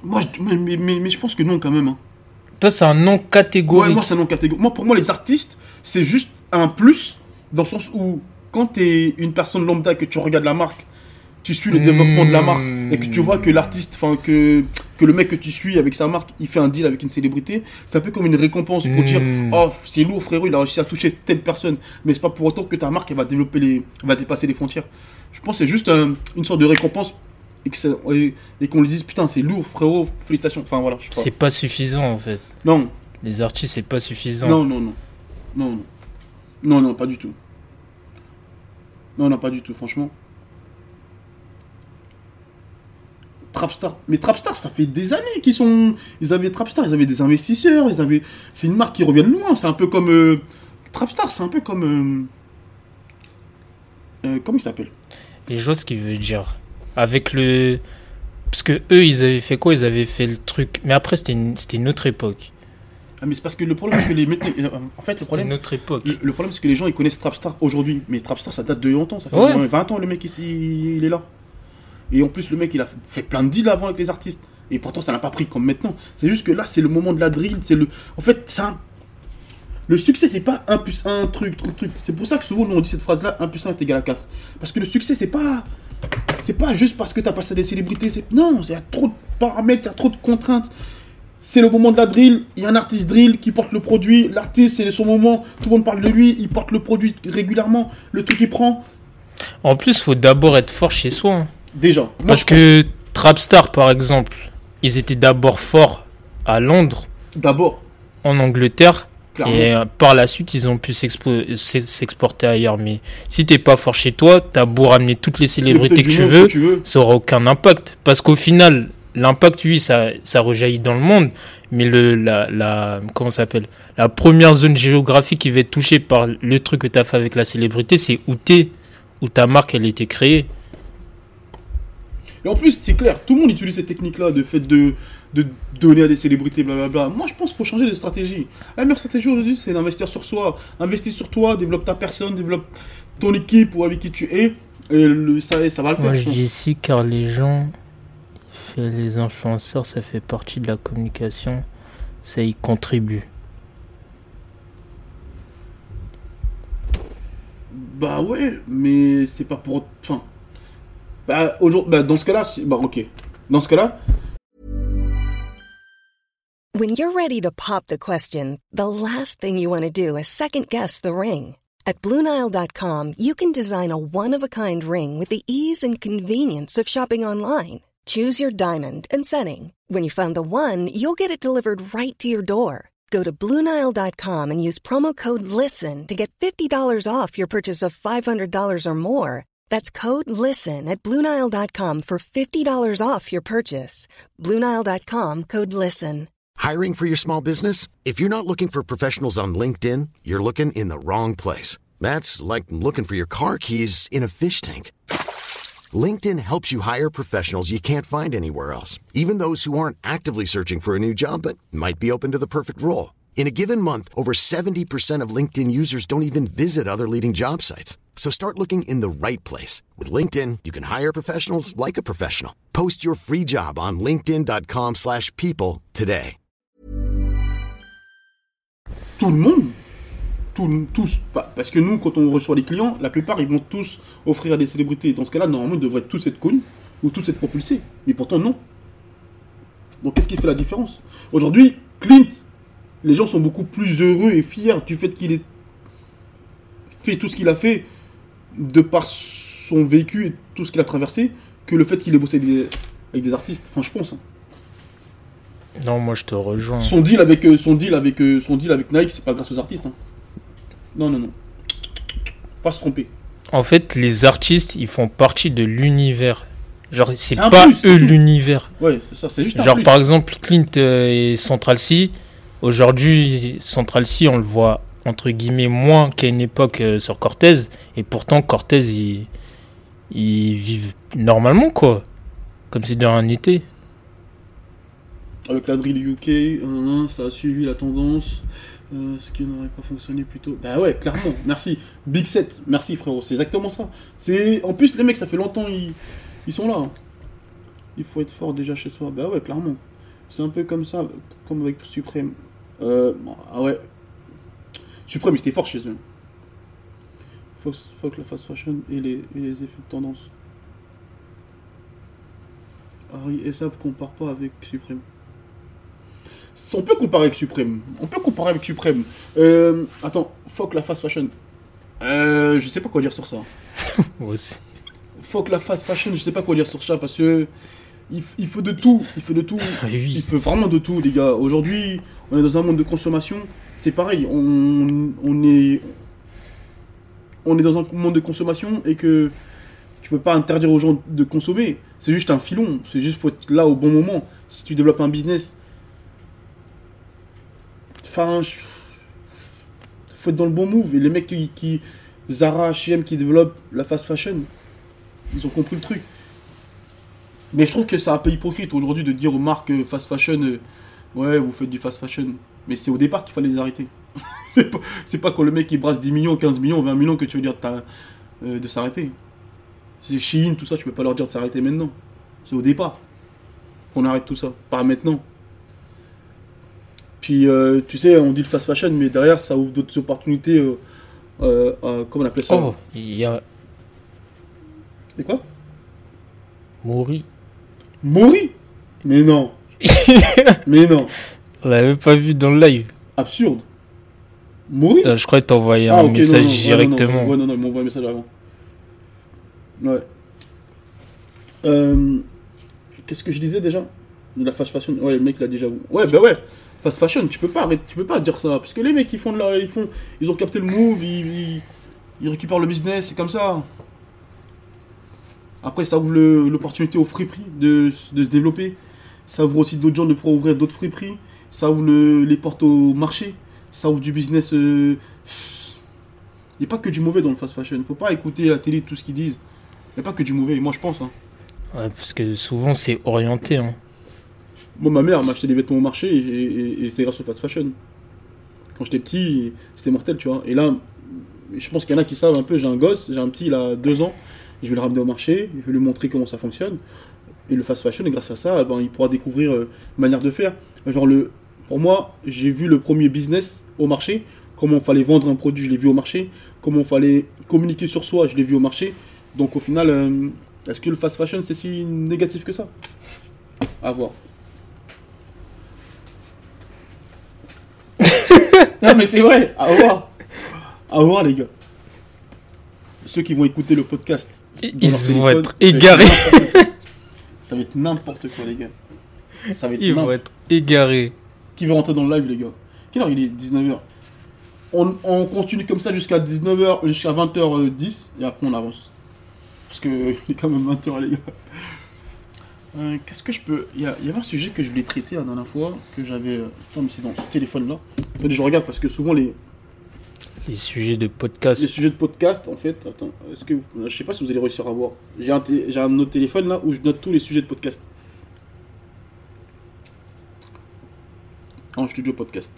Moi, je, mais, mais- mais- mais je pense que non, quand même. hein. Toi, c'est un Ouais, catégorique. moi, c'est non catégorique. Moi, pour moi, les artistes, c'est juste un plus, dans le sens où, quand tu es une personne lambda et que tu regardes la marque, tu suis le développement de la marque, et que tu vois que l'artiste, enfin, que, que le mec que tu suis avec sa marque, il fait un deal avec une célébrité, c'est un peu comme une récompense pour dire Mm. Oh, c'est lourd, frérot, il a réussi à toucher telle personne. Mais c'est pas pour autant que ta marque, elle va développer les. va dépasser les frontières. Je pense que c'est juste un- une sorte de récompense. Et ça- et- et qu'on lui dise putain c'est lourd frérot félicitations enfin voilà. C'est pas suffisant, en fait. non Les artistes, c'est pas suffisant. Non, non, non. Non, non. Non, non, pas du tout. Non, non, pas du tout, franchement. Trapstar. Mais Trapstar, ça fait des années qu'ils sont. Ils avaient Trapstar, ils avaient des investisseurs, ils avaient. C'est une marque qui revient de loin, c'est un peu comme. euh, Trapstar, c'est un peu comme. euh, euh, comment il s'appelle? Et je vois ce qu'il veut dire. Avec le. Parce que eux, ils avaient fait quoi? Ils avaient fait le truc. Mais après, c'était une, c'était une autre époque. Ah, mais c'est parce que le problème, c'est que les. mettez- En fait, le problème. une autre époque. Le, le problème, c'est que les gens ils connaissent Trapstar aujourd'hui. Mais Trapstar, ça date de longtemps. Ça fait Ouais. au moins 20 ans, le mec il est là. Et en plus, le mec, il a fait plein de deals avant avec les artistes. Et pourtant, ça n'a pas pris comme maintenant. C'est juste que là, c'est le moment de la drill. C'est le. En fait, ça. Le succès, c'est pas 1 plus 1, truc, truc, truc. C'est pour ça que souvent, nous, on dit cette phrase-là 1 plus 1 est égal à 4. Parce que le succès, c'est pas. C'est pas juste parce que t'as passé des célébrités. c'est- Non, il y a trop de paramètres, il y a trop de contraintes. C'est le moment de la drill, il y a un artiste drill qui porte le produit, l'artiste c'est son moment, tout le monde parle de lui, il porte le produit régulièrement, le truc qu'il prend, En plus, faut d'abord être fort chez soi. hein. Déjà. Moi, Parce que Trapstar, par exemple, ils étaient d'abord forts à Londres, D'abord, en Angleterre Clairement. Et euh, par la suite, ils ont pu s'expo- s'ex- s'exporter ailleurs. Mais si t'es pas fort chez toi, t'as beau ramener toutes les célébrités que tu veux, tu veux. ça aura aucun impact. Parce qu'au final, l'impact, oui, ça, ça rejaillit dans le monde. Mais le, la, la, comment s'appelle? La première zone géographique qui va être touchée par le truc que t'as fait avec la célébrité, c'est où t'es, où ta marque, elle a été créée. Et en plus, c'est clair, tout le monde utilise cette technique-là de fait de, de donner à des célébrités, blablabla. Moi, je pense qu'il faut changer de stratégie. La meilleure stratégie aujourd'hui, c'est d'investir sur soi. Investir sur toi, développe ta personne, développe ton équipe ou avec qui tu es. Et le- ça, ça va le faire. Moi, je dis ici car les gens, les influenceurs, ça fait partie de la communication, ça y contribue. Bah ouais, mais c'est pas pour. Enfin. Bah, aujourd'hui, bah, dans ce cas-là, bah ok. Dans ce cas-là, When you're ready to pop the question, the last thing you want to do is second guess the ring. At Bluenile.com, you can design a one of a kind ring with the ease and convenience of shopping online. Choose your diamond and setting. When you find the one, you'll get it delivered right to your door. Go to Bluenile.com and use promo code LISTEN to get $50 off your purchase of $500 or more. That's code LISTEN at Bluenile.com for $50 off your purchase. Bluenile.com code LISTEN. Hiring for your small business? If you're not looking for professionals on LinkedIn, you're looking in the wrong place. That's like looking for your car keys in a fish tank. LinkedIn helps you hire professionals you can't find anywhere else, even those who aren't actively searching for a new job but might be open to the perfect role. In a given month, over 70% of LinkedIn users don't even visit other leading job sites. So start looking in the right place. With LinkedIn, you can hire professionals like a professional. Post your free job on linkedin.com/people today. tout le monde, tout- tous, parce que nous, quand on reçoit les clients, la plupart, ils vont tous offrir à des célébrités. Dans ce cas-là, normalement, ils devraient tous être connus ou tous être propulsés. Mais pourtant, non. Donc, qu'est-ce qui fait la différence? Aujourd'hui, Clint, les gens sont beaucoup plus heureux et fiers du fait qu'il ait fait tout ce qu'il a fait de par son vécu et tout ce qu'il a traversé que le fait qu'il ait bossé avec des, avec des artistes. Enfin, je pense. hein. Non, moi je te rejoins. Son deal avec euh, son deal avec euh, son deal avec Nike, c'est pas grâce aux artistes. hein. Non non non. Pas se tromper. En fait, les artistes, ils font partie de l'univers. Genre, c'est un pas plus, c'est eux tout. l'univers. Ouais, c'est ça, c'est juste un Genre, plus. par exemple, Clint euh, et Central C. Aujourd'hui, Central C, on le voit entre guillemets moins qu'à une époque euh, sur Cortez. Et pourtant, Cortez, ils, vivent normalement, quoi. Comme si de rien n'était. Avec la drill UK, ça a suivi la tendance. Euh, ce qui n'aurait pas fonctionné plus tôt. Bah ouais, clairement, merci. Big Set, merci frérot, c'est exactement ça. C'est En plus, les mecs, ça fait longtemps, ils, ils sont là. hein. Il faut être fort déjà chez soi. Bah ouais, clairement. C'est un peu comme ça, comme avec Supreme. Euh, ah ouais. Supreme, ils étaient forts chez eux. Fuck, fuck la fast fashion et les, et les effets de tendance. Harry et ça compare pas avec Supreme. On peut comparer avec Supreme. On peut comparer avec Supreme. Euh, attends, fuck la fast fashion. Euh, je sais pas quoi dire sur ça. Aussi. Fuck la fast fashion, je sais pas quoi dire sur ça parce que il, il faut de tout. Il faut de tout. Il faut vraiment de tout, les gars. Aujourd'hui, on est dans un monde de consommation. C'est pareil. On, est dans un monde de consommation et que tu peux pas interdire aux gens de consommer. C'est juste un filon. C'est juste faut être là au bon moment. Si tu développes un business, enfin, faut être dans le bon move. Et les mecs qui, qui Zara, H&M, qui développent la fast fashion, ils ont compris le truc. Mais je trouve que c'est un peu hypocrite aujourd'hui de dire aux marques euh, fast fashion, euh, ouais, vous faites du fast fashion. Mais c'est au départ qu'il fallait les arrêter. c'est pas, pas quand le mec il brasse 10 millions, 15 millions, 20 millions que tu veux dire de, euh, de s'arrêter. C'est Shein, tout ça, tu peux pas leur dire de s'arrêter maintenant. C'est au départ qu'on arrête tout ça, pas maintenant. Puis, euh, tu sais, on dit le fast fashion, mais derrière, ça ouvre d'autres opportunités. Euh, euh, euh, comment on appelle ça? Oh, il y a C'est quoi? Mori. Mori Mais non Mais non On l'avait pas vu dans le live. Absurde Mori Euh, je crois que t'as envoyé Ah, un message non, directement. Non, ouais, non, non, il m'a envoyé un message avant. Ouais. Euh, Qu'est-ce que je disais déjà? De la fast fashion Ouais, le mec, il a déjà. Ouais, bah ouais. fast fashion, tu peux pas arrêter, tu peux pas dire ça. Parce que les mecs, ils font de la, ils font, ils ont capté le move, ils, ils, ils récupèrent le business, c'est comme ça. Après, ça ouvre l'opportunité aux friperies de, de se développer. Ça ouvre aussi d'autres gens de pouvoir ouvrir d'autres friperies. Ça ouvre le- les portes au marché. Ça ouvre du business. euh, Il n'y a pas que du mauvais dans le fast fashion. Il faut pas écouter à la télé tout ce qu'ils disent. Il n'y a pas que du mauvais, moi je pense. hein. Ouais, parce que souvent c'est orienté. Hein. Moi, ma mère m'a acheté des vêtements au marché et, et- et c'est grâce au fast fashion. Quand j'étais petit, c'était mortel, tu vois. Et là, je pense qu'il y en a qui savent un peu. J'ai un gosse, j'ai un petit, il a deux ans. Je vais le ramener au marché, je vais lui montrer comment ça fonctionne. Et le fast fashion, et grâce à ça, eh ben, il pourra découvrir euh, une manière de faire. Genre, le, pour moi, j'ai vu le premier business au marché. Comment il fallait vendre un produit, je l'ai vu au marché. Comment il fallait communiquer sur soi, je l'ai vu au marché. Donc, au final, euh, est-ce que le fast fashion, c'est si négatif que ça? À voir. non, mais c'est vrai, à voir. À voir, les gars. Ceux qui vont écouter le podcast. Ils vont être égarés. Ça va être n'importe quoi, les gars. Ça va être Ils vont être égarés. Qui veut rentrer dans le live, les gars Quelle heure il est? 19h. On, on continue comme ça jusqu'à 19h, jusqu'à 20h10, et après on avance. Parce que il est quand même 20h, les gars. Euh, Qu'est-ce que je peux. Il y, a- il y avait un sujet que je voulais traiter la dernière fois, que j'avais. euh, Attends, mais c'est dans ce téléphone-là. Je regarde parce que souvent les, Les sujets de les podcast. sujets de podcast, en fait. Attends, est-ce que. vous- Je sais pas si vous allez réussir à voir. J'ai un, té- j'ai un autre téléphone là où je note tous les sujets de podcast. En studio podcast.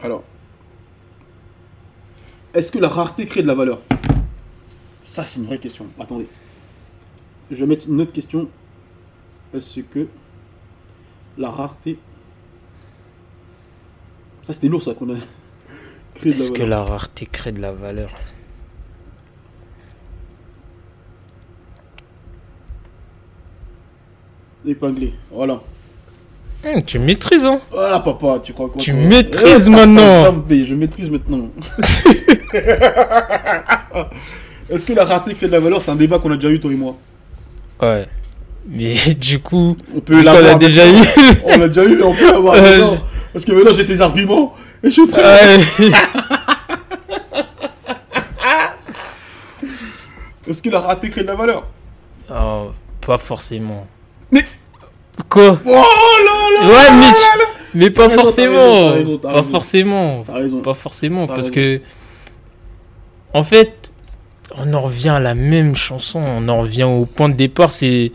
Alors. Est-ce que la rareté crée de la valeur? Ça, c'est une vraie question. Attendez. Je vais mettre une autre question. Est-ce que la rareté. Ça, c'était lourd, ça, qu'on a créé de la Est-ce que la rareté crée de la valeur? Épinglé. Voilà. Hum, Tu maîtrises, hein Voilà, papa, tu crois quoi Tu toi maîtrises Eh, maintenant. Je maîtrise maintenant. Est-ce que la rareté crée de la valeur? C'est un débat qu'on a déjà eu, toi et moi. Ouais. Mais du coup, On peut on l'a l'avoir déjà eu. On l'a déjà eu, mais on peut l'avoir Euh, maintenant. Parce que maintenant, j'ai tes arguments et je suis prêt. Ouais. Est-ce que la rareté crée de la valeur? Oh, pas forcément. Mais- Quoi Oh là là Ouais, mais, tu- mais pas forcément. Pas forcément. Pas forcément. Parce que. En fait, on en revient à la même chanson. On en revient au point de départ. C'est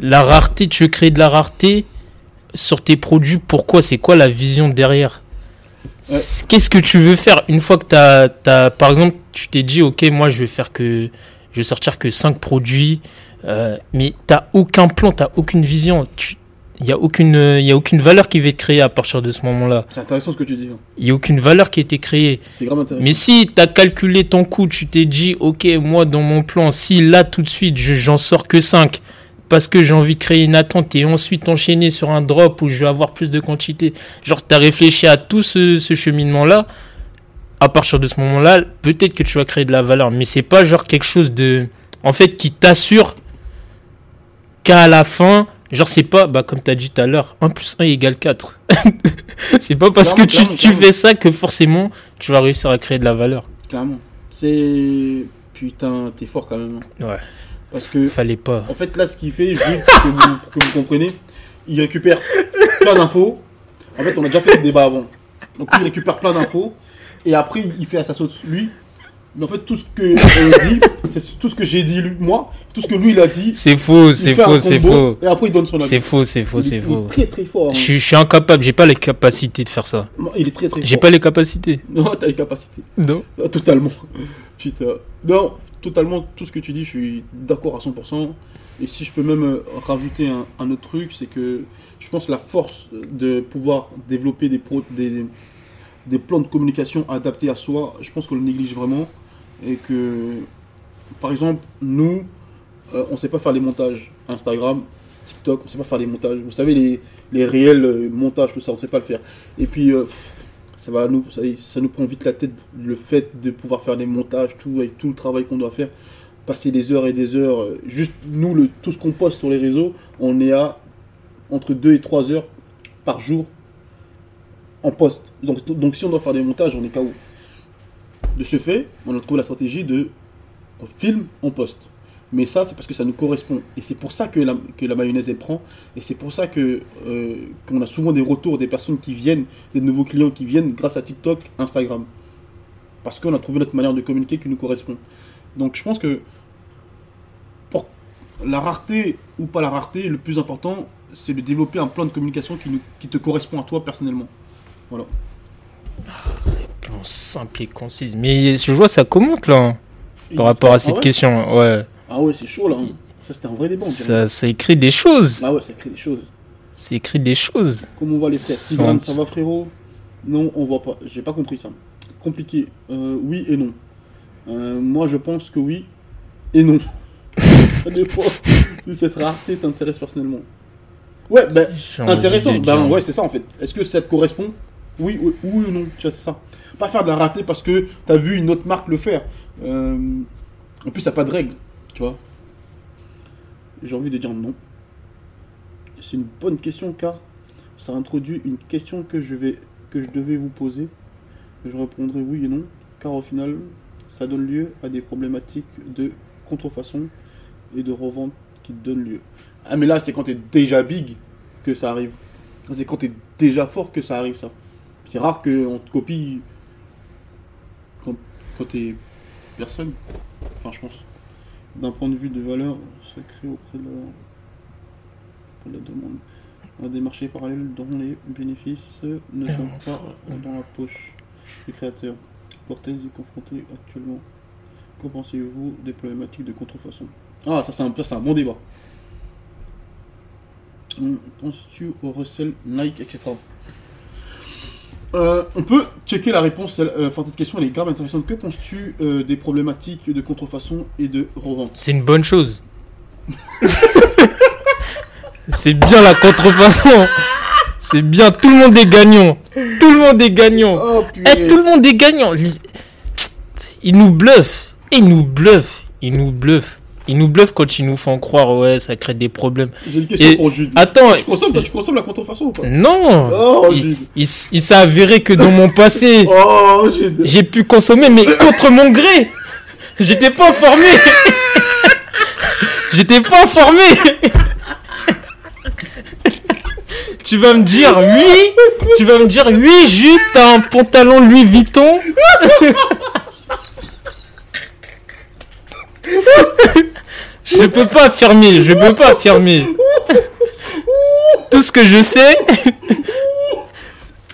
la rareté. Tu veux créer de la rareté sur tes produits. Pourquoi? C'est quoi la vision derrière? Ouais. Qu'est-ce que tu veux faire? Une fois que tu as, Par exemple, tu t'es dit, ok, moi je vais faire que. Je vais sortir que 5 produits. Euh, mais t'as aucun plan, t'as aucune vision. Il n'y a, aucune, euh, y a aucune valeur qui va être créée à partir de ce moment-là. C'est intéressant ce que tu dis. hein. Il n'y a aucune valeur qui a été créée. C'est grave intéressant. Mais si tu as calculé ton coût, tu t'es dit, ok, moi dans mon plan, si là tout de suite je- j'en sors que 5 parce que j'ai envie de créer une attente et ensuite enchaîner sur un drop où je vais avoir plus de quantité, genre tu as réfléchi à tout ce, ce cheminement-là, à partir de ce moment-là, peut-être que tu vas créer de la valeur. Mais c'est pas genre quelque chose de. En fait, qui t'assure qu'à la fin. Genre, c'est pas, bah, comme tu as dit tout à l'heure, 1 plus 1 égale 4. c'est pas parce que tu, fais ça que forcément tu vas réussir à créer de la valeur. Clairement. C'est. Putain, t'es fort quand même. hein. Ouais. Parce que. Fallait pas. En fait, là, ce qu'il fait, juste pour que, vous, que vous compreniez, il récupère plein d'infos. En fait, on a déjà fait ce débat avant. Donc, il récupère plein d'infos. Et après, il fait à sa sauce, lui. Mais en fait, tout ce que on dit, c'est tout ce que j'ai dit, lui, moi. Tout ce que lui, il a dit. C'est faux, c'est faux, c'est faux. Et après, il donne son avis. C'est faux, c'est faux, c'est il est faux. très, très fort. hein. Je suis- je suis incapable, j'ai pas les capacités de faire ça. Non, Il est très, très fort. J'ai pas les capacités. Non, t'as les capacités. Non. Ah, Totalement. Putain. Non, totalement, tout ce que tu dis, je suis d'accord à 100%. Et si je peux même euh, rajouter un, un autre truc, c'est que je pense la force de pouvoir développer des, pro- des, des plans de communication adaptés à soi, je pense qu'on le néglige vraiment. Et que, par exemple, nous, euh, on sait pas faire les montages Instagram, TikTok, on sait pas faire les montages. Vous savez, les, les réels euh, montages, tout ça, on sait pas le faire. Et puis, euh, ça va nous, ça, nous prend vite la tête le fait de pouvoir faire des montages, tout avec tout le travail qu'on doit faire, passer des heures et des heures. Juste nous, le, tout ce qu'on poste sur les réseaux, on est à entre 2 et 3 heures par jour en poste. Donc, donc si on doit faire des montages, on est KO. De ce fait, on a trouvé la stratégie de on filme, on poste. Mais ça, c'est parce que ça nous correspond. Et c'est pour ça que la, mayonnaise, elle prend. Et c'est pour ça que euh, qu'on a souvent des retours des personnes qui viennent, des nouveaux clients qui viennent grâce à TikTok, Instagram. Parce qu'on a trouvé notre manière de communiquer qui nous correspond. Donc je pense que pour la rareté ou pas la rareté, le plus important, c'est de développer un plan de communication qui te correspond à toi personnellement. Voilà. Simple et concise. Mais je vois, ça commente là, hein, par rapport à ah cette ouais question. Ouais. Ah ouais, c'est chaud là. hein. Ça, c'était un vrai débat. Ça, ça écrit des choses. Ah ouais, ça crée des choses. Ça écrit des choses. Comment on va les faire Sans- ça va frérot Non, on voit pas. J'ai pas compris ça. Compliqué. Euh, oui et non. Euh, moi, je pense que oui et non. ça dépend si cette rareté t'intéresse personnellement. Ouais, ben, envie intéressant. Ben dire. ouais, c'est ça en fait. Est-ce que ça te correspond oui, oui, oui ou non Tu vois, c'est ça. Pas faire de la rareté parce que t'as vu une autre marque le faire. Euh, en plus, ça n'a pas de règle, tu vois. J'ai envie de dire non. C'est une bonne question car ça introduit une question que je vais que je devais vous poser. Je répondrai oui et non, car au final, ça donne lieu à des problématiques de contrefaçon et de revente qui donnent lieu. Ah mais là, c'est quand t'es déjà big que ça arrive. C'est quand t'es déjà fort que ça arrive ça. C'est rare qu'on te copie t'es personne. Enfin, je pense. D'un point de vue de valeur, ça crée auprès de la, pour la demande. Des marchés parallèles dont les bénéfices ne sont pas dans la poche du créateur. Cortez est confronté actuellement. Qu'en pensez-vous des problématiques de contrefaçon? Ah, ça c'est un, un bon débat. Hum, Penses-tu au recel Nike, etc. Euh, on peut checker la réponse. euh, Enfin, cette question elle est grave intéressante. Que penses-tu euh, des problématiques de contrefaçon et de revente? C'est une bonne chose. C'est bien la contrefaçon. C'est bien, tout le monde est gagnant. Tout le monde est gagnant. Oh Eh, tout le monde est gagnant. Il nous bluffe. Il nous bluffe. Il nous bluffe. Il nous bluffe quand ils nous font croire, ouais, ça crée des problèmes. J'ai une question Et- pour Jude. Attends, Tu consommes, toi, tu consommes la contrefaçon ou pas? Non. Oh, Il, Jude. il s- il s'est avéré que dans mon passé, Oh, j'ai pu consommer, mais contre mon gré. J'étais pas informé. J'étais pas informé. Tu vas me dire oui, tu vas me dire oui, Jude, t'as un pantalon Louis Vuitton. Je peux pas affirmer, je peux pas affirmer. Tout ce que je sais,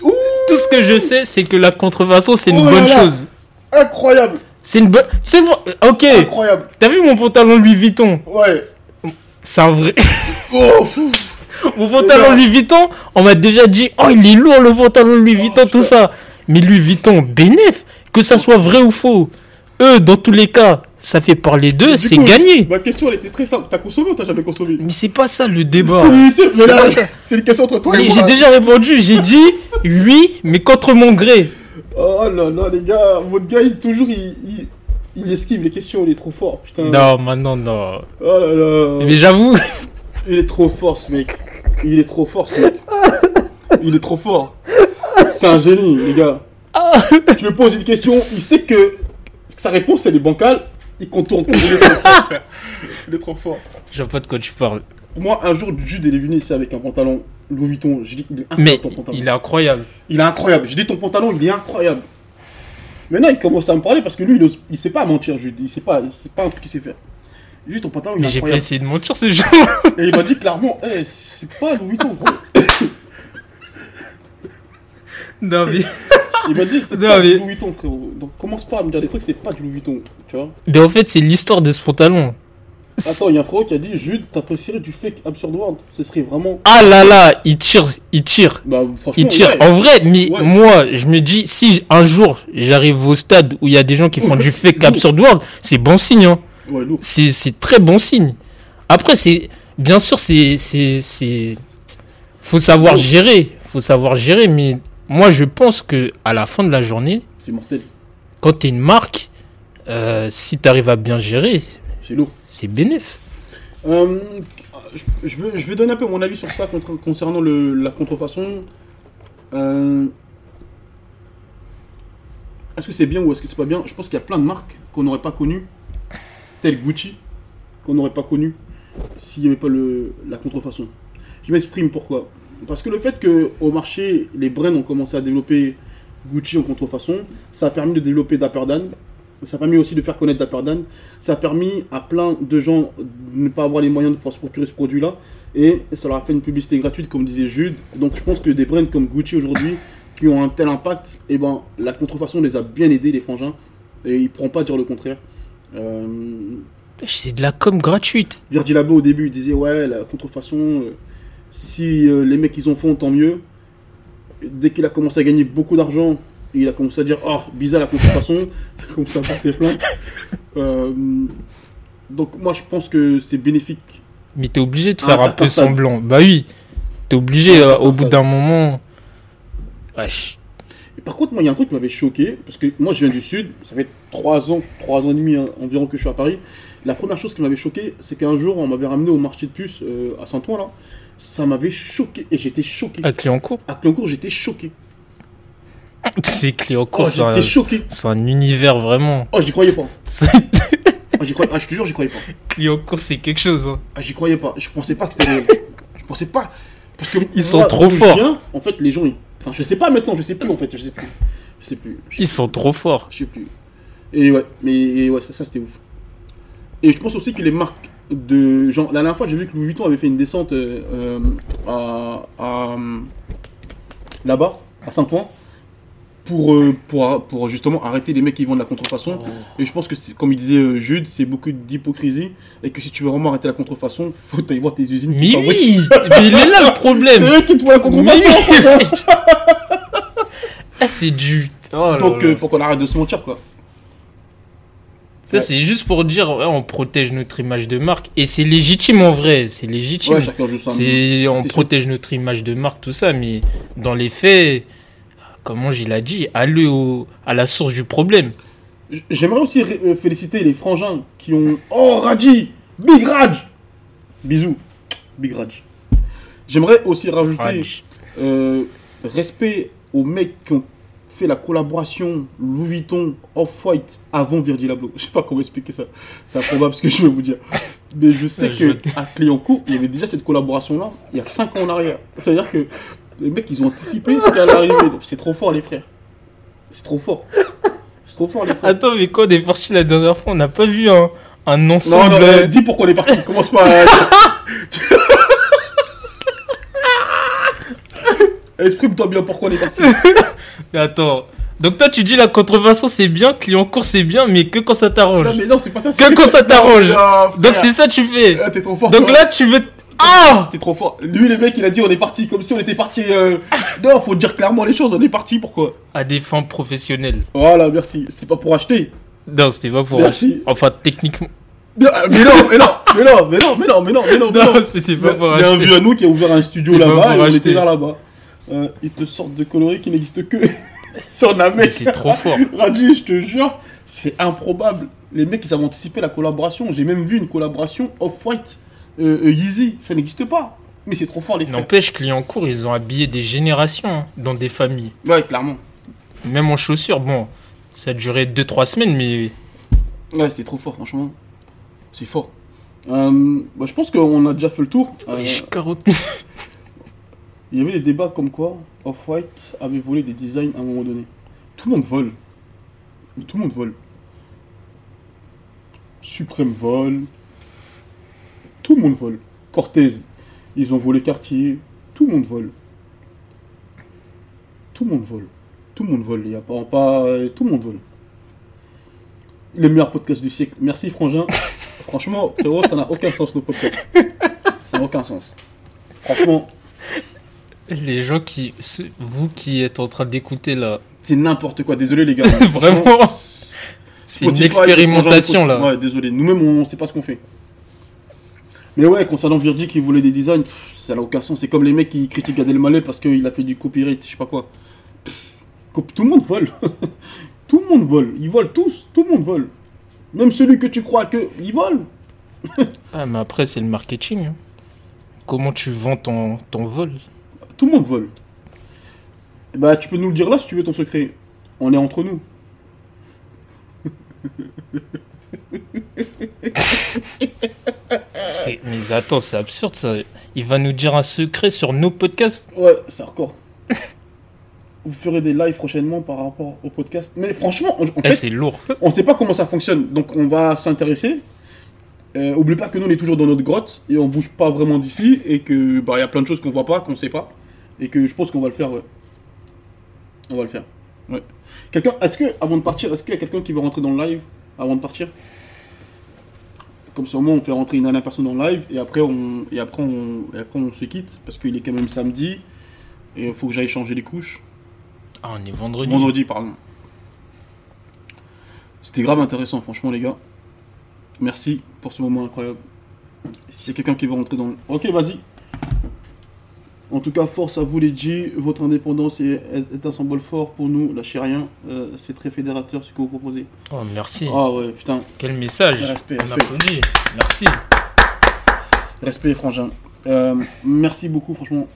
tout ce que je sais, c'est que la contrefaçon, c'est une Oh bonne là. chose. Incroyable. C'est une bonne. C'est bon. Ok. Incroyable. T'as vu mon pantalon Louis Vuitton? Ouais. C'est un vrai. Oh. Mon pantalon. Louis Vuitton, on m'a déjà dit, oh il est lourd le pantalon Louis Vuitton, tout ça. Mais Louis Vuitton, bénéf, que ça soit vrai ou faux. Eux, dans tous les cas, ça fait parler d'eux, c'est gagné. Ma question, elle était très simple. T'as consommé ou t'as jamais consommé? Mais c'est pas ça le débat. C'est- une question entre toi et moi. j'ai déjà répondu, j'ai dit oui, mais contre mon gré. Oh là là, les gars, votre gars, il, toujours, il, il, il esquive les questions, il est trop fort, putain. Non, maintenant, non. Oh là là. Mais j'avoue, Il est trop fort, ce mec. Il est trop fort, ce mec. Il est trop fort. C'est un génie, les gars. Tu lui poses une question, il sait que sa réponse, elle est bancale. Il contourne. Il est trop fort, frère. Il est trop fort. je vois pas de quoi tu parles. Moi, un jour, Jude, il est venu ici avec un pantalon Louis Vuitton. Je dis, il est Mais incroyable, ton pantalon. il est incroyable. Il est incroyable. J'ai dit ton pantalon, il est incroyable. Maintenant, il commence à me parler parce que lui, il, ose- il sait pas mentir, Jude. Il sait pas, c'est pas un truc qu'il sait faire. Juste ton pantalon, il Mais est j'ai pas incroyable. essayé de mentir ce jour. Et il m'a dit clairement, Eh, c'est pas Louis Vuitton, gros. non, mais... Il m'a dit, c'est pas mais- du Louis Vuitton, frérot. Donc commence pas à me dire des trucs, c'est pas du Louis Vuitton, tu vois. mais en fait, c'est l'histoire de ce pantalon. Attends, il y a un frérot qui a dit, Jude, t'apprécierais du fake Absurd World. Ce serait vraiment. Ah là là, il tire, il tire. Bah, franchement, Il tire. ouais. En vrai, mais Ouais. moi, je me dis, si un jour j'arrive au stade où il y a des gens qui font du fake absurd world, c'est bon signe. Hein. Ouais. C'est c'est très bon signe. Après, c'est bien sûr, c'est faut savoir gérer, faut savoir gérer. Mais moi, je pense que à la fin de la journée, C'est mortel. quand t'es une marque, euh, si t'arrives à bien gérer, C'est lourd. c'est bénéf. Euh, je, vais donner un peu mon avis sur ça contre- concernant le, la contrefaçon. Euh, est-ce que c'est bien ou est-ce que c'est pas bien? Je pense qu'il y a plein de marques qu'on n'aurait pas connues, telles Gucci, qu'on n'aurait pas connues s'il n'y avait pas le, la contrefaçon. Je m'exprime pourquoi. Parce que le fait qu'au marché, les brands ont commencé à développer Gucci en contrefaçon, ça a permis de développer Dapper Dan, ça a permis aussi de faire connaître Dapper Dan, ça a permis à plein de gens de ne pas avoir les moyens de pouvoir se procurer ce produit-là, et ça leur a fait une publicité gratuite, comme disait Jude. Donc je pense que des brands comme Gucci aujourd'hui, qui ont un tel impact, et ben la contrefaçon les a bien aidés, les frangins, et ils ne pourront pas dire le contraire. Euh, C'est de la com gratuite. Virgil Abloh au début il disait ouais la contrefaçon euh, si euh, les mecs ils en font tant mieux dès qu'il a commencé à gagner beaucoup d'argent il a commencé à dire oh bizarre la contrefaçon il a commencé à porter plainte Euh, donc moi je pense que c'est bénéfique Mais t'es obligé de faire un peu stade. semblant. Bah oui. T'es obligé, euh, au bout d'un moment. Wesh. Et par contre moi il y a un truc qui m'avait choqué parce que moi je viens du sud ça fait 3 ans 3 ans et demi hein, environ que je suis à Paris la première chose qui m'avait choqué c'est qu'un jour on m'avait ramené au marché de puces euh, à Saint-Ouen là ça m'avait choqué et j'étais choqué À Cliancourt à Cléoncourt j'étais choqué C'est oh Cliancourt, c'est un, j'étais choqué c'est un univers vraiment. oh j'y croyais pas C'est- Ah, croyais- ah, je te jure, j'y croyais pas. Cliancourt, c'est quelque chose. hein. Ah, j'y croyais pas. Je pensais pas que c'était. Je pensais pas. Parce que Ils sont trop forts. viens, en fait, les gens. Ils... Enfin, je sais pas maintenant, je sais plus en fait. Je sais plus. Je sais plus. Je sais, Ils sont trop forts. je sais plus. Et ouais, mais et ouais, ça, ça, c'était ouf. Et je pense aussi que les marques de. Genre, la dernière fois, j'ai vu que Louis Vuitton avait fait une descente euh, euh, à. à, là-bas, à Saint-Ouen. Pour, euh, pour, pour justement arrêter les mecs qui vendent la contrefaçon. Et je pense que, comme il disait Jude, c'est beaucoup d'hypocrisie. Et que si tu veux vraiment arrêter la contrefaçon, faut aller voir tes usines. Mais oui Mais il est là le problème C'est eux qui te font la contrefaçon. Ah, c'est du. Oh là Donc, là. euh, faut qu'on arrête de se mentir, quoi. Ça, ouais. c'est juste pour dire, ouais, on protège notre image de marque. Et c'est légitime en vrai, c'est légitime. C'est, on protège notre image de marque, tout ça, mais dans les faits, comment il a dit, allez au, à la source du problème. J'aimerais aussi euh, féliciter les frangins qui ont. Oh, Raji Big Raj Bisous. Big Raj. J'aimerais aussi rajouter Raj. euh, respect aux mecs qui ont fait la collaboration Louis Vuitton Off-White avant Virgil Abloh. Je sais pas comment expliquer ça. C'est improbable ce que je vais vous dire. Mais je sais que à Cliancourt, il y avait déjà cette collaboration-là il y a 5 ans en arrière. C'est-à-dire que les mecs, ils ont anticipé ce qui allait arriver. C'est trop fort, les frères. C'est trop fort. C'est trop fort, les frères. Attends, mais quand on est parti la dernière fois, on n'a pas vu un, ensemble. non, euh, dis pourquoi on est parti. Commence pas à... Exprime-toi bien pourquoi on est parti. Mais attends. Donc toi, tu dis la contrefaçon c'est bien, Cliancourt c'est bien, mais que quand ça t'arrange. Non, mais non, c'est pas ça. Que quand ça t'arrange. Ah. Donc c'est ça tu fais. Ah, T'es trop fort. Donc toi. là, tu veux. Ah T'es trop fort. Lui, le mec, il a dit on est parti comme si on était parti. euh, Non, faut dire clairement les choses. On est parti. Pourquoi? À des fins professionnelles. Voilà, merci. C'est pas pour acheter. Non, c'était pas pour. Merci. Enfin, techniquement. Euh, Mais non, mais non, mais non, mais non, mais non, mais non, mais non. mais Non, c'était pas pour il y a un acheter. vieux à nous qui a ouvert un studio là-bas et on acheter. était vers là-bas. Euh, ils te sortent de coloris qui n'existent que sur la Mais mec. c'est trop fort. Raji, je te jure, c'est improbable. Les mecs, ils avaient anticipé la collaboration. J'ai même vu une collaboration Off-White, euh, euh, Yeezy. Ça n'existe pas. Mais c'est trop fort, les frères. N'empêche, Cliancourt, ils ont habillé des générations hein, dans des familles. Ouais, clairement. Même en chaussures, bon, ça a duré 2-3 semaines, mais Ouais, c'était trop fort, franchement. C'est fort. Euh, bah, je pense qu'on a déjà fait le tour. Euh, carotte. il y avait des débats comme quoi Off-White avait volé des designs à un moment donné. Tout le monde vole. Tout le monde vole. Suprême vole. Tout le monde vole. Cortez, ils ont volé Cartier. Tout le monde vole. Tout le monde vole. Tout le monde vole. Il y a pas, pas tout le monde vole. Les meilleurs podcasts du siècle. Merci Frangin. Franchement, frérot, ça n'a aucun sens nos podcasts. Ça n'a aucun sens. Franchement, Les gens qui. Vous qui êtes en train d'écouter là, c'est n'importe quoi. Désolé les gars. vraiment, c'est une expérimentation là. Ouais, désolé. Nous-mêmes, on sait pas ce qu'on fait. Mais ouais, concernant Virgil qui voulait des designs, pff, ça n'a aucun sens. C'est comme les mecs qui critiquent Gad Elmaleh parce qu'il a fait du copyright, je sais pas quoi. Pff, Tout le monde vole. tout le monde vole. Ils volent tous. Tout le monde vole. Même celui que tu crois que. Il vole. Ah, mais après, c'est le marketing. hein. Comment tu vends ton, ton vol? Tout le monde vole. Bah, tu peux nous le dire là si tu veux ton secret. On est entre nous. C'est- Mais attends, c'est absurde ça. Il va nous dire un secret sur nos podcasts. Ouais, c'est hardcore. Vous ferez des lives prochainement par rapport au podcast. Mais franchement, en en Eh, fait, c'est lourd. on sait pas comment ça fonctionne. Donc on va s'intéresser. Euh, oublie pas que nous on est toujours dans notre grotte et on bouge pas vraiment d'ici et que bah il y a plein de choses qu'on voit pas, qu'on sait pas et que je pense qu'on va le faire. Ouais. On va le faire. Ouais. Quelqu'un, est-ce que avant de partir, est-ce qu'il y a quelqu'un qui veut rentrer dans le live avant de partir? Comme ça au moins on fait rentrer une dernière personne dans le live et après on et après on et après on se quitte parce qu'il est quand même samedi et il faut que j'aille changer les couches. Ah, on est vendredi. Vendredi, pardon. C'était grave intéressant, franchement, les gars. Merci pour ce moment incroyable. Si a quelqu'un qui veut rentrer dans le. Ok, vas-y. En tout cas, force à vous, les G. Votre indépendance est, est un symbole fort pour nous. Lâchez rien. Euh, C'est très fédérateur ce que vous proposez. Oh, merci. Ah ouais, putain. Quel message. Respect, on respect. applaudit. Merci. Respect, frangin. Euh, merci beaucoup, franchement.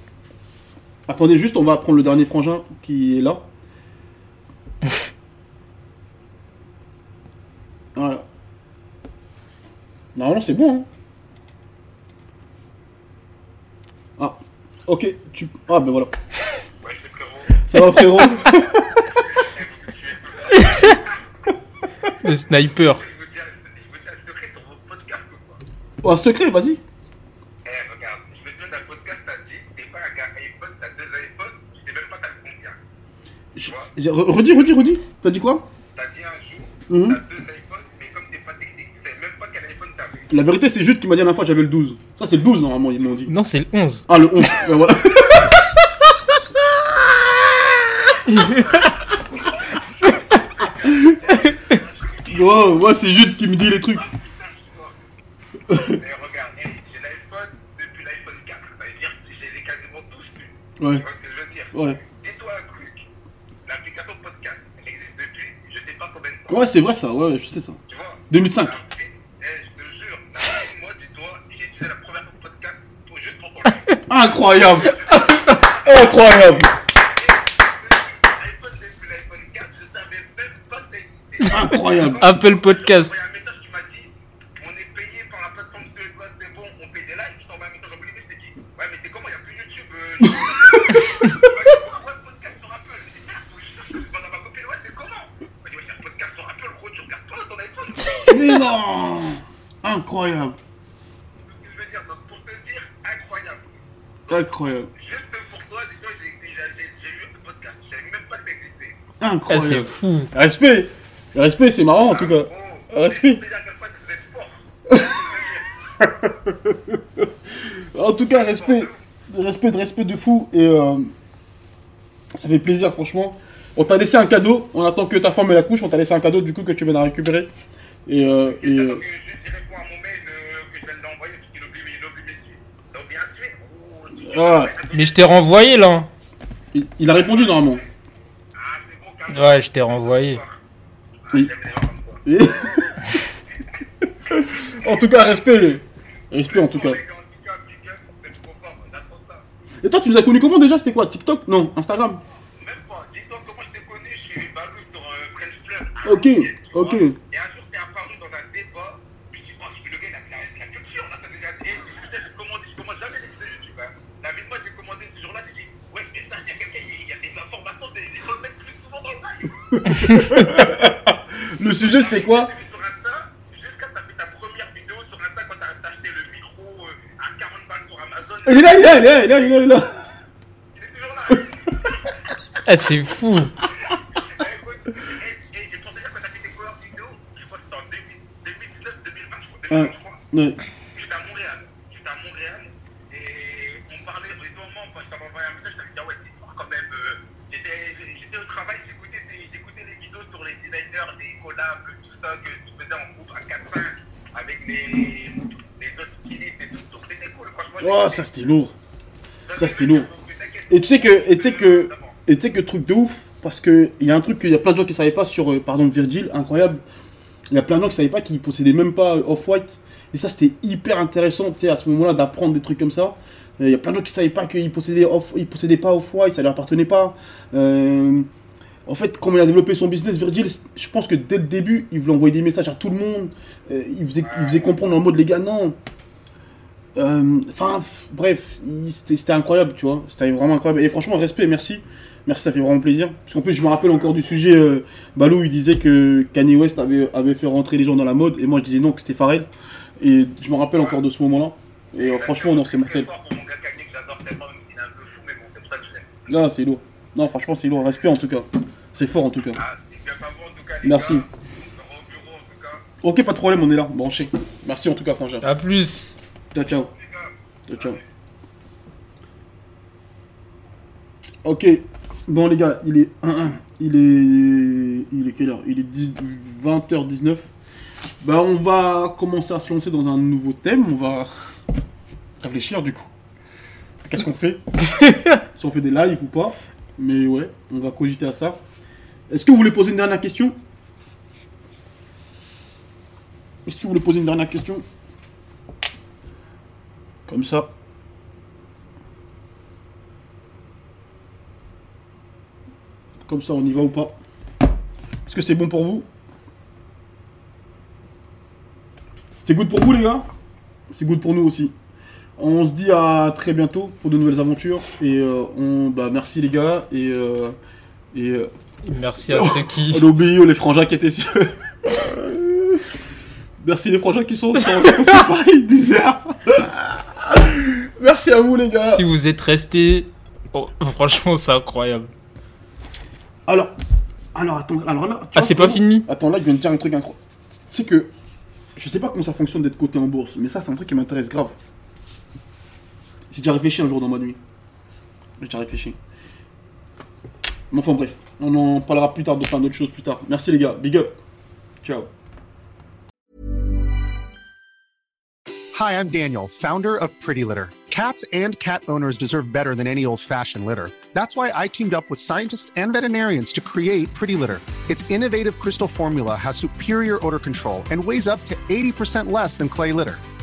Attendez juste, on va prendre le dernier frangin qui est là. voilà. Normalement, c'est bon. Hein. Ah, ok. Tu... Ah, ben voilà. Ouais, c'est frérot. Ça va, frérot Le sniper. Je vous dis un, je vous dis un secret sur votre podcast ou quoi Oh, Un secret, vas-y. Eh, regarde, je me souviens d'un podcast, t'as dit, t'es pas un gars iPhone, t'as deux iPhones, tu sais même pas t'as combien. Je- j'ai- re- Redis, redis, redis. T'as dit quoi T'as dit un jour, Mhm. t'as deux iPhones, mais comme t'es pas technique, tu sais même pas quel iPhone t'avais. La vérité, c'est Jude qui m'a dit la dernière fois que j'avais le 12. Ça, c'est le 12, normalement, ils m'ont dit. Non, c'est le 11. Ah, le 11. ben voilà. Ouais, ouais, c'est Jude qui me dit les trucs. Mais regarde, hey, j'ai l'iPhone depuis l'iPhone 4, ça veut dire que j'ai les quasiment tous su. Ouais. Tu vois ce que je veux dire Ouais. Dis-toi un truc, l'application podcast, elle existe depuis, je sais pas combien de temps. Ouais, c'est vrai ça, ouais, ouais, je sais ça. Tu vois 2005. La vie- Eh, je te jure, la vie, moi, dis-toi, j'ai utilisé la première fois de podcast pour, juste pour ton live. Incroyable Incroyable iPhone depuis l'iPhone 4, je savais même pas que ça existait. Incroyable Apple Podcast. Il y a un message qui m'a dit On est payé par la plateforme suédoise, c'est bon, on paye des likes. Je t'envoie un message en privé, je t'ai dit Ouais, mais c'est comment Il n'y a plus YouTube. Je sais pas. Il m'a dit, Pourquoi le podcast sur Apple Je dis Merde, faut que je cherche, je demande à ma copine Ouais, c'est comment? Il m'a dit Ouais, c'est un podcast sur Apple, gros, tu regardes toi ton iPhone. C'est ce Mais non Incroyable que je veux dire. Donc, pour te dire, incroyable. Incroyable Juste pour toi, j'ai eu un podcast. Je savais même pas que ça existait. Eh, c'est Incroyable fou. Respect Respect, c'est marrant en tout cas. Oh, Respect. En tout cas, respect, respect, de respect de fou. Et euh, ça fait plaisir, franchement. On t'a laissé un cadeau. On attend que ta femme la couche. On t'a laissé un cadeau, du coup, que tu viens de récupérer. Euh, Et euh, donc, je dirais quoi à mon mail euh, que je viens de l'envoyer parce qu'il oublie, il oublie mes suites. Donc, bien sûr. Oh, Ah. Mais je t'ai renvoyé là. il, il a répondu normalement. Ah, c'est bon, calme Ouais, je t'ai renvoyé. En tout cas, respect. Respect, en tout cas. Et toi, tu nous as connus comment déjà C'était quoi TikTok Non, Instagram Même pas, dis-toi comment je t'ai connu, je suis Balou sur euh, French Club. Ok, ok. Et un jour, 40 balles sur Amazon. Il est là, il est là, il est là, il est là, il est là, il est là. Il est toujours là. Ah, c'est fou. Eh, tout ça que tu faisais en groupe à 4-5 avec les, les autres stylistes et tout. Donc c'était cool, franchement. Oh, ça c'était lourd. Ça, c'était lourd. Et tu sais que, et tu sais que, et tu sais que truc de ouf, parce que il y a un truc qu'il y a plein de gens qui savaient pas sur, euh, par exemple, Virgil, incroyable. Il y a plein de gens qui savaient pas qu'il possédait même pas euh, Off-White. Et ça, c'était hyper intéressant, tu sais, à ce moment-là, d'apprendre des trucs comme ça. Euh, Il y a plein de gens qui savaient pas qu'il possédait, off, il possédait pas Off-White, ça leur appartenait pas. Euh, En fait, comme il a développé son business, Virgil, je pense que dès le début, il voulait envoyer des messages à tout le monde. euh, il, faisait, comprendre en mode les gars, non. Euh, Enfin, bref, c'était incroyable, tu vois. C'était vraiment incroyable. Et franchement, respect, merci. Merci, ça fait vraiment plaisir. Parce qu'en plus, je me rappelle encore du sujet, euh, Balou, il disait que Kanye West avait, fait rentrer les gens dans la mode. Et moi, je disais non, que c'était Pharrell. Et je me rappelle encore de ce moment-là. Et euh, franchement, non, c'est mortel. Ah, c'est lourd. Non, franchement, c'est lourd. Respect en tout cas. C'est fort en tout cas. Ah, il vient pas bon en tout cas, les Merci. gars. Je serai au bureau en tout cas. Ok, pas de problème, on est là. Branché. Merci en tout cas, frangin. À plus. Ciao, ciao. Ciao, ciao. Ok. Bon, les gars, il est 1-1. Il est. Il est quelle heure? Il est 10 20h19. Bah, on va commencer à se lancer dans un nouveau thème. On va réfléchir du coup. Qu'est-ce qu'on fait? Si on fait des lives ou pas. Mais ouais, on va cogiter à ça. Est-ce que vous voulez poser une dernière question? Est-ce que vous voulez poser une dernière question? Comme ça. Comme ça, on y va ou pas? Est-ce que c'est bon pour vous? C'est good pour vous, les gars? C'est good pour nous aussi. On se dit à très bientôt pour de nouvelles aventures. Et euh, on, bah, merci, les gars. Et, euh, et euh, Merci à ceux qui. on oublie les frangins qui étaient sur. Merci les frangins qui sont sur Spotify, Deezer. Merci à vous, les gars. Si vous êtes restés. oh, franchement, c'est incroyable. Alors, alors attends, alors là. tu Ah, c'est pas fini Attends, là, il vient de dire un truc incroyable. C'est que, je sais pas comment ça fonctionne d'être coté en bourse, mais ça, c'est un truc qui m'intéresse grave. J'ai déjà réfléchi un jour dans ma nuit. J'ai déjà réfléchi. Mais enfin, bref, on en parlera plus tard de plein d'autres choses plus tard. Merci les gars, big up. Ciao. Hi, I'm Daniel, founder of Pretty Litter. Cats and cat owners deserve better than any old fashioned litter. That's why I teamed up with scientists and veterinarians to create Pretty Litter. Its innovative crystal formula has superior odor control and weighs up to 80% less than clay litter.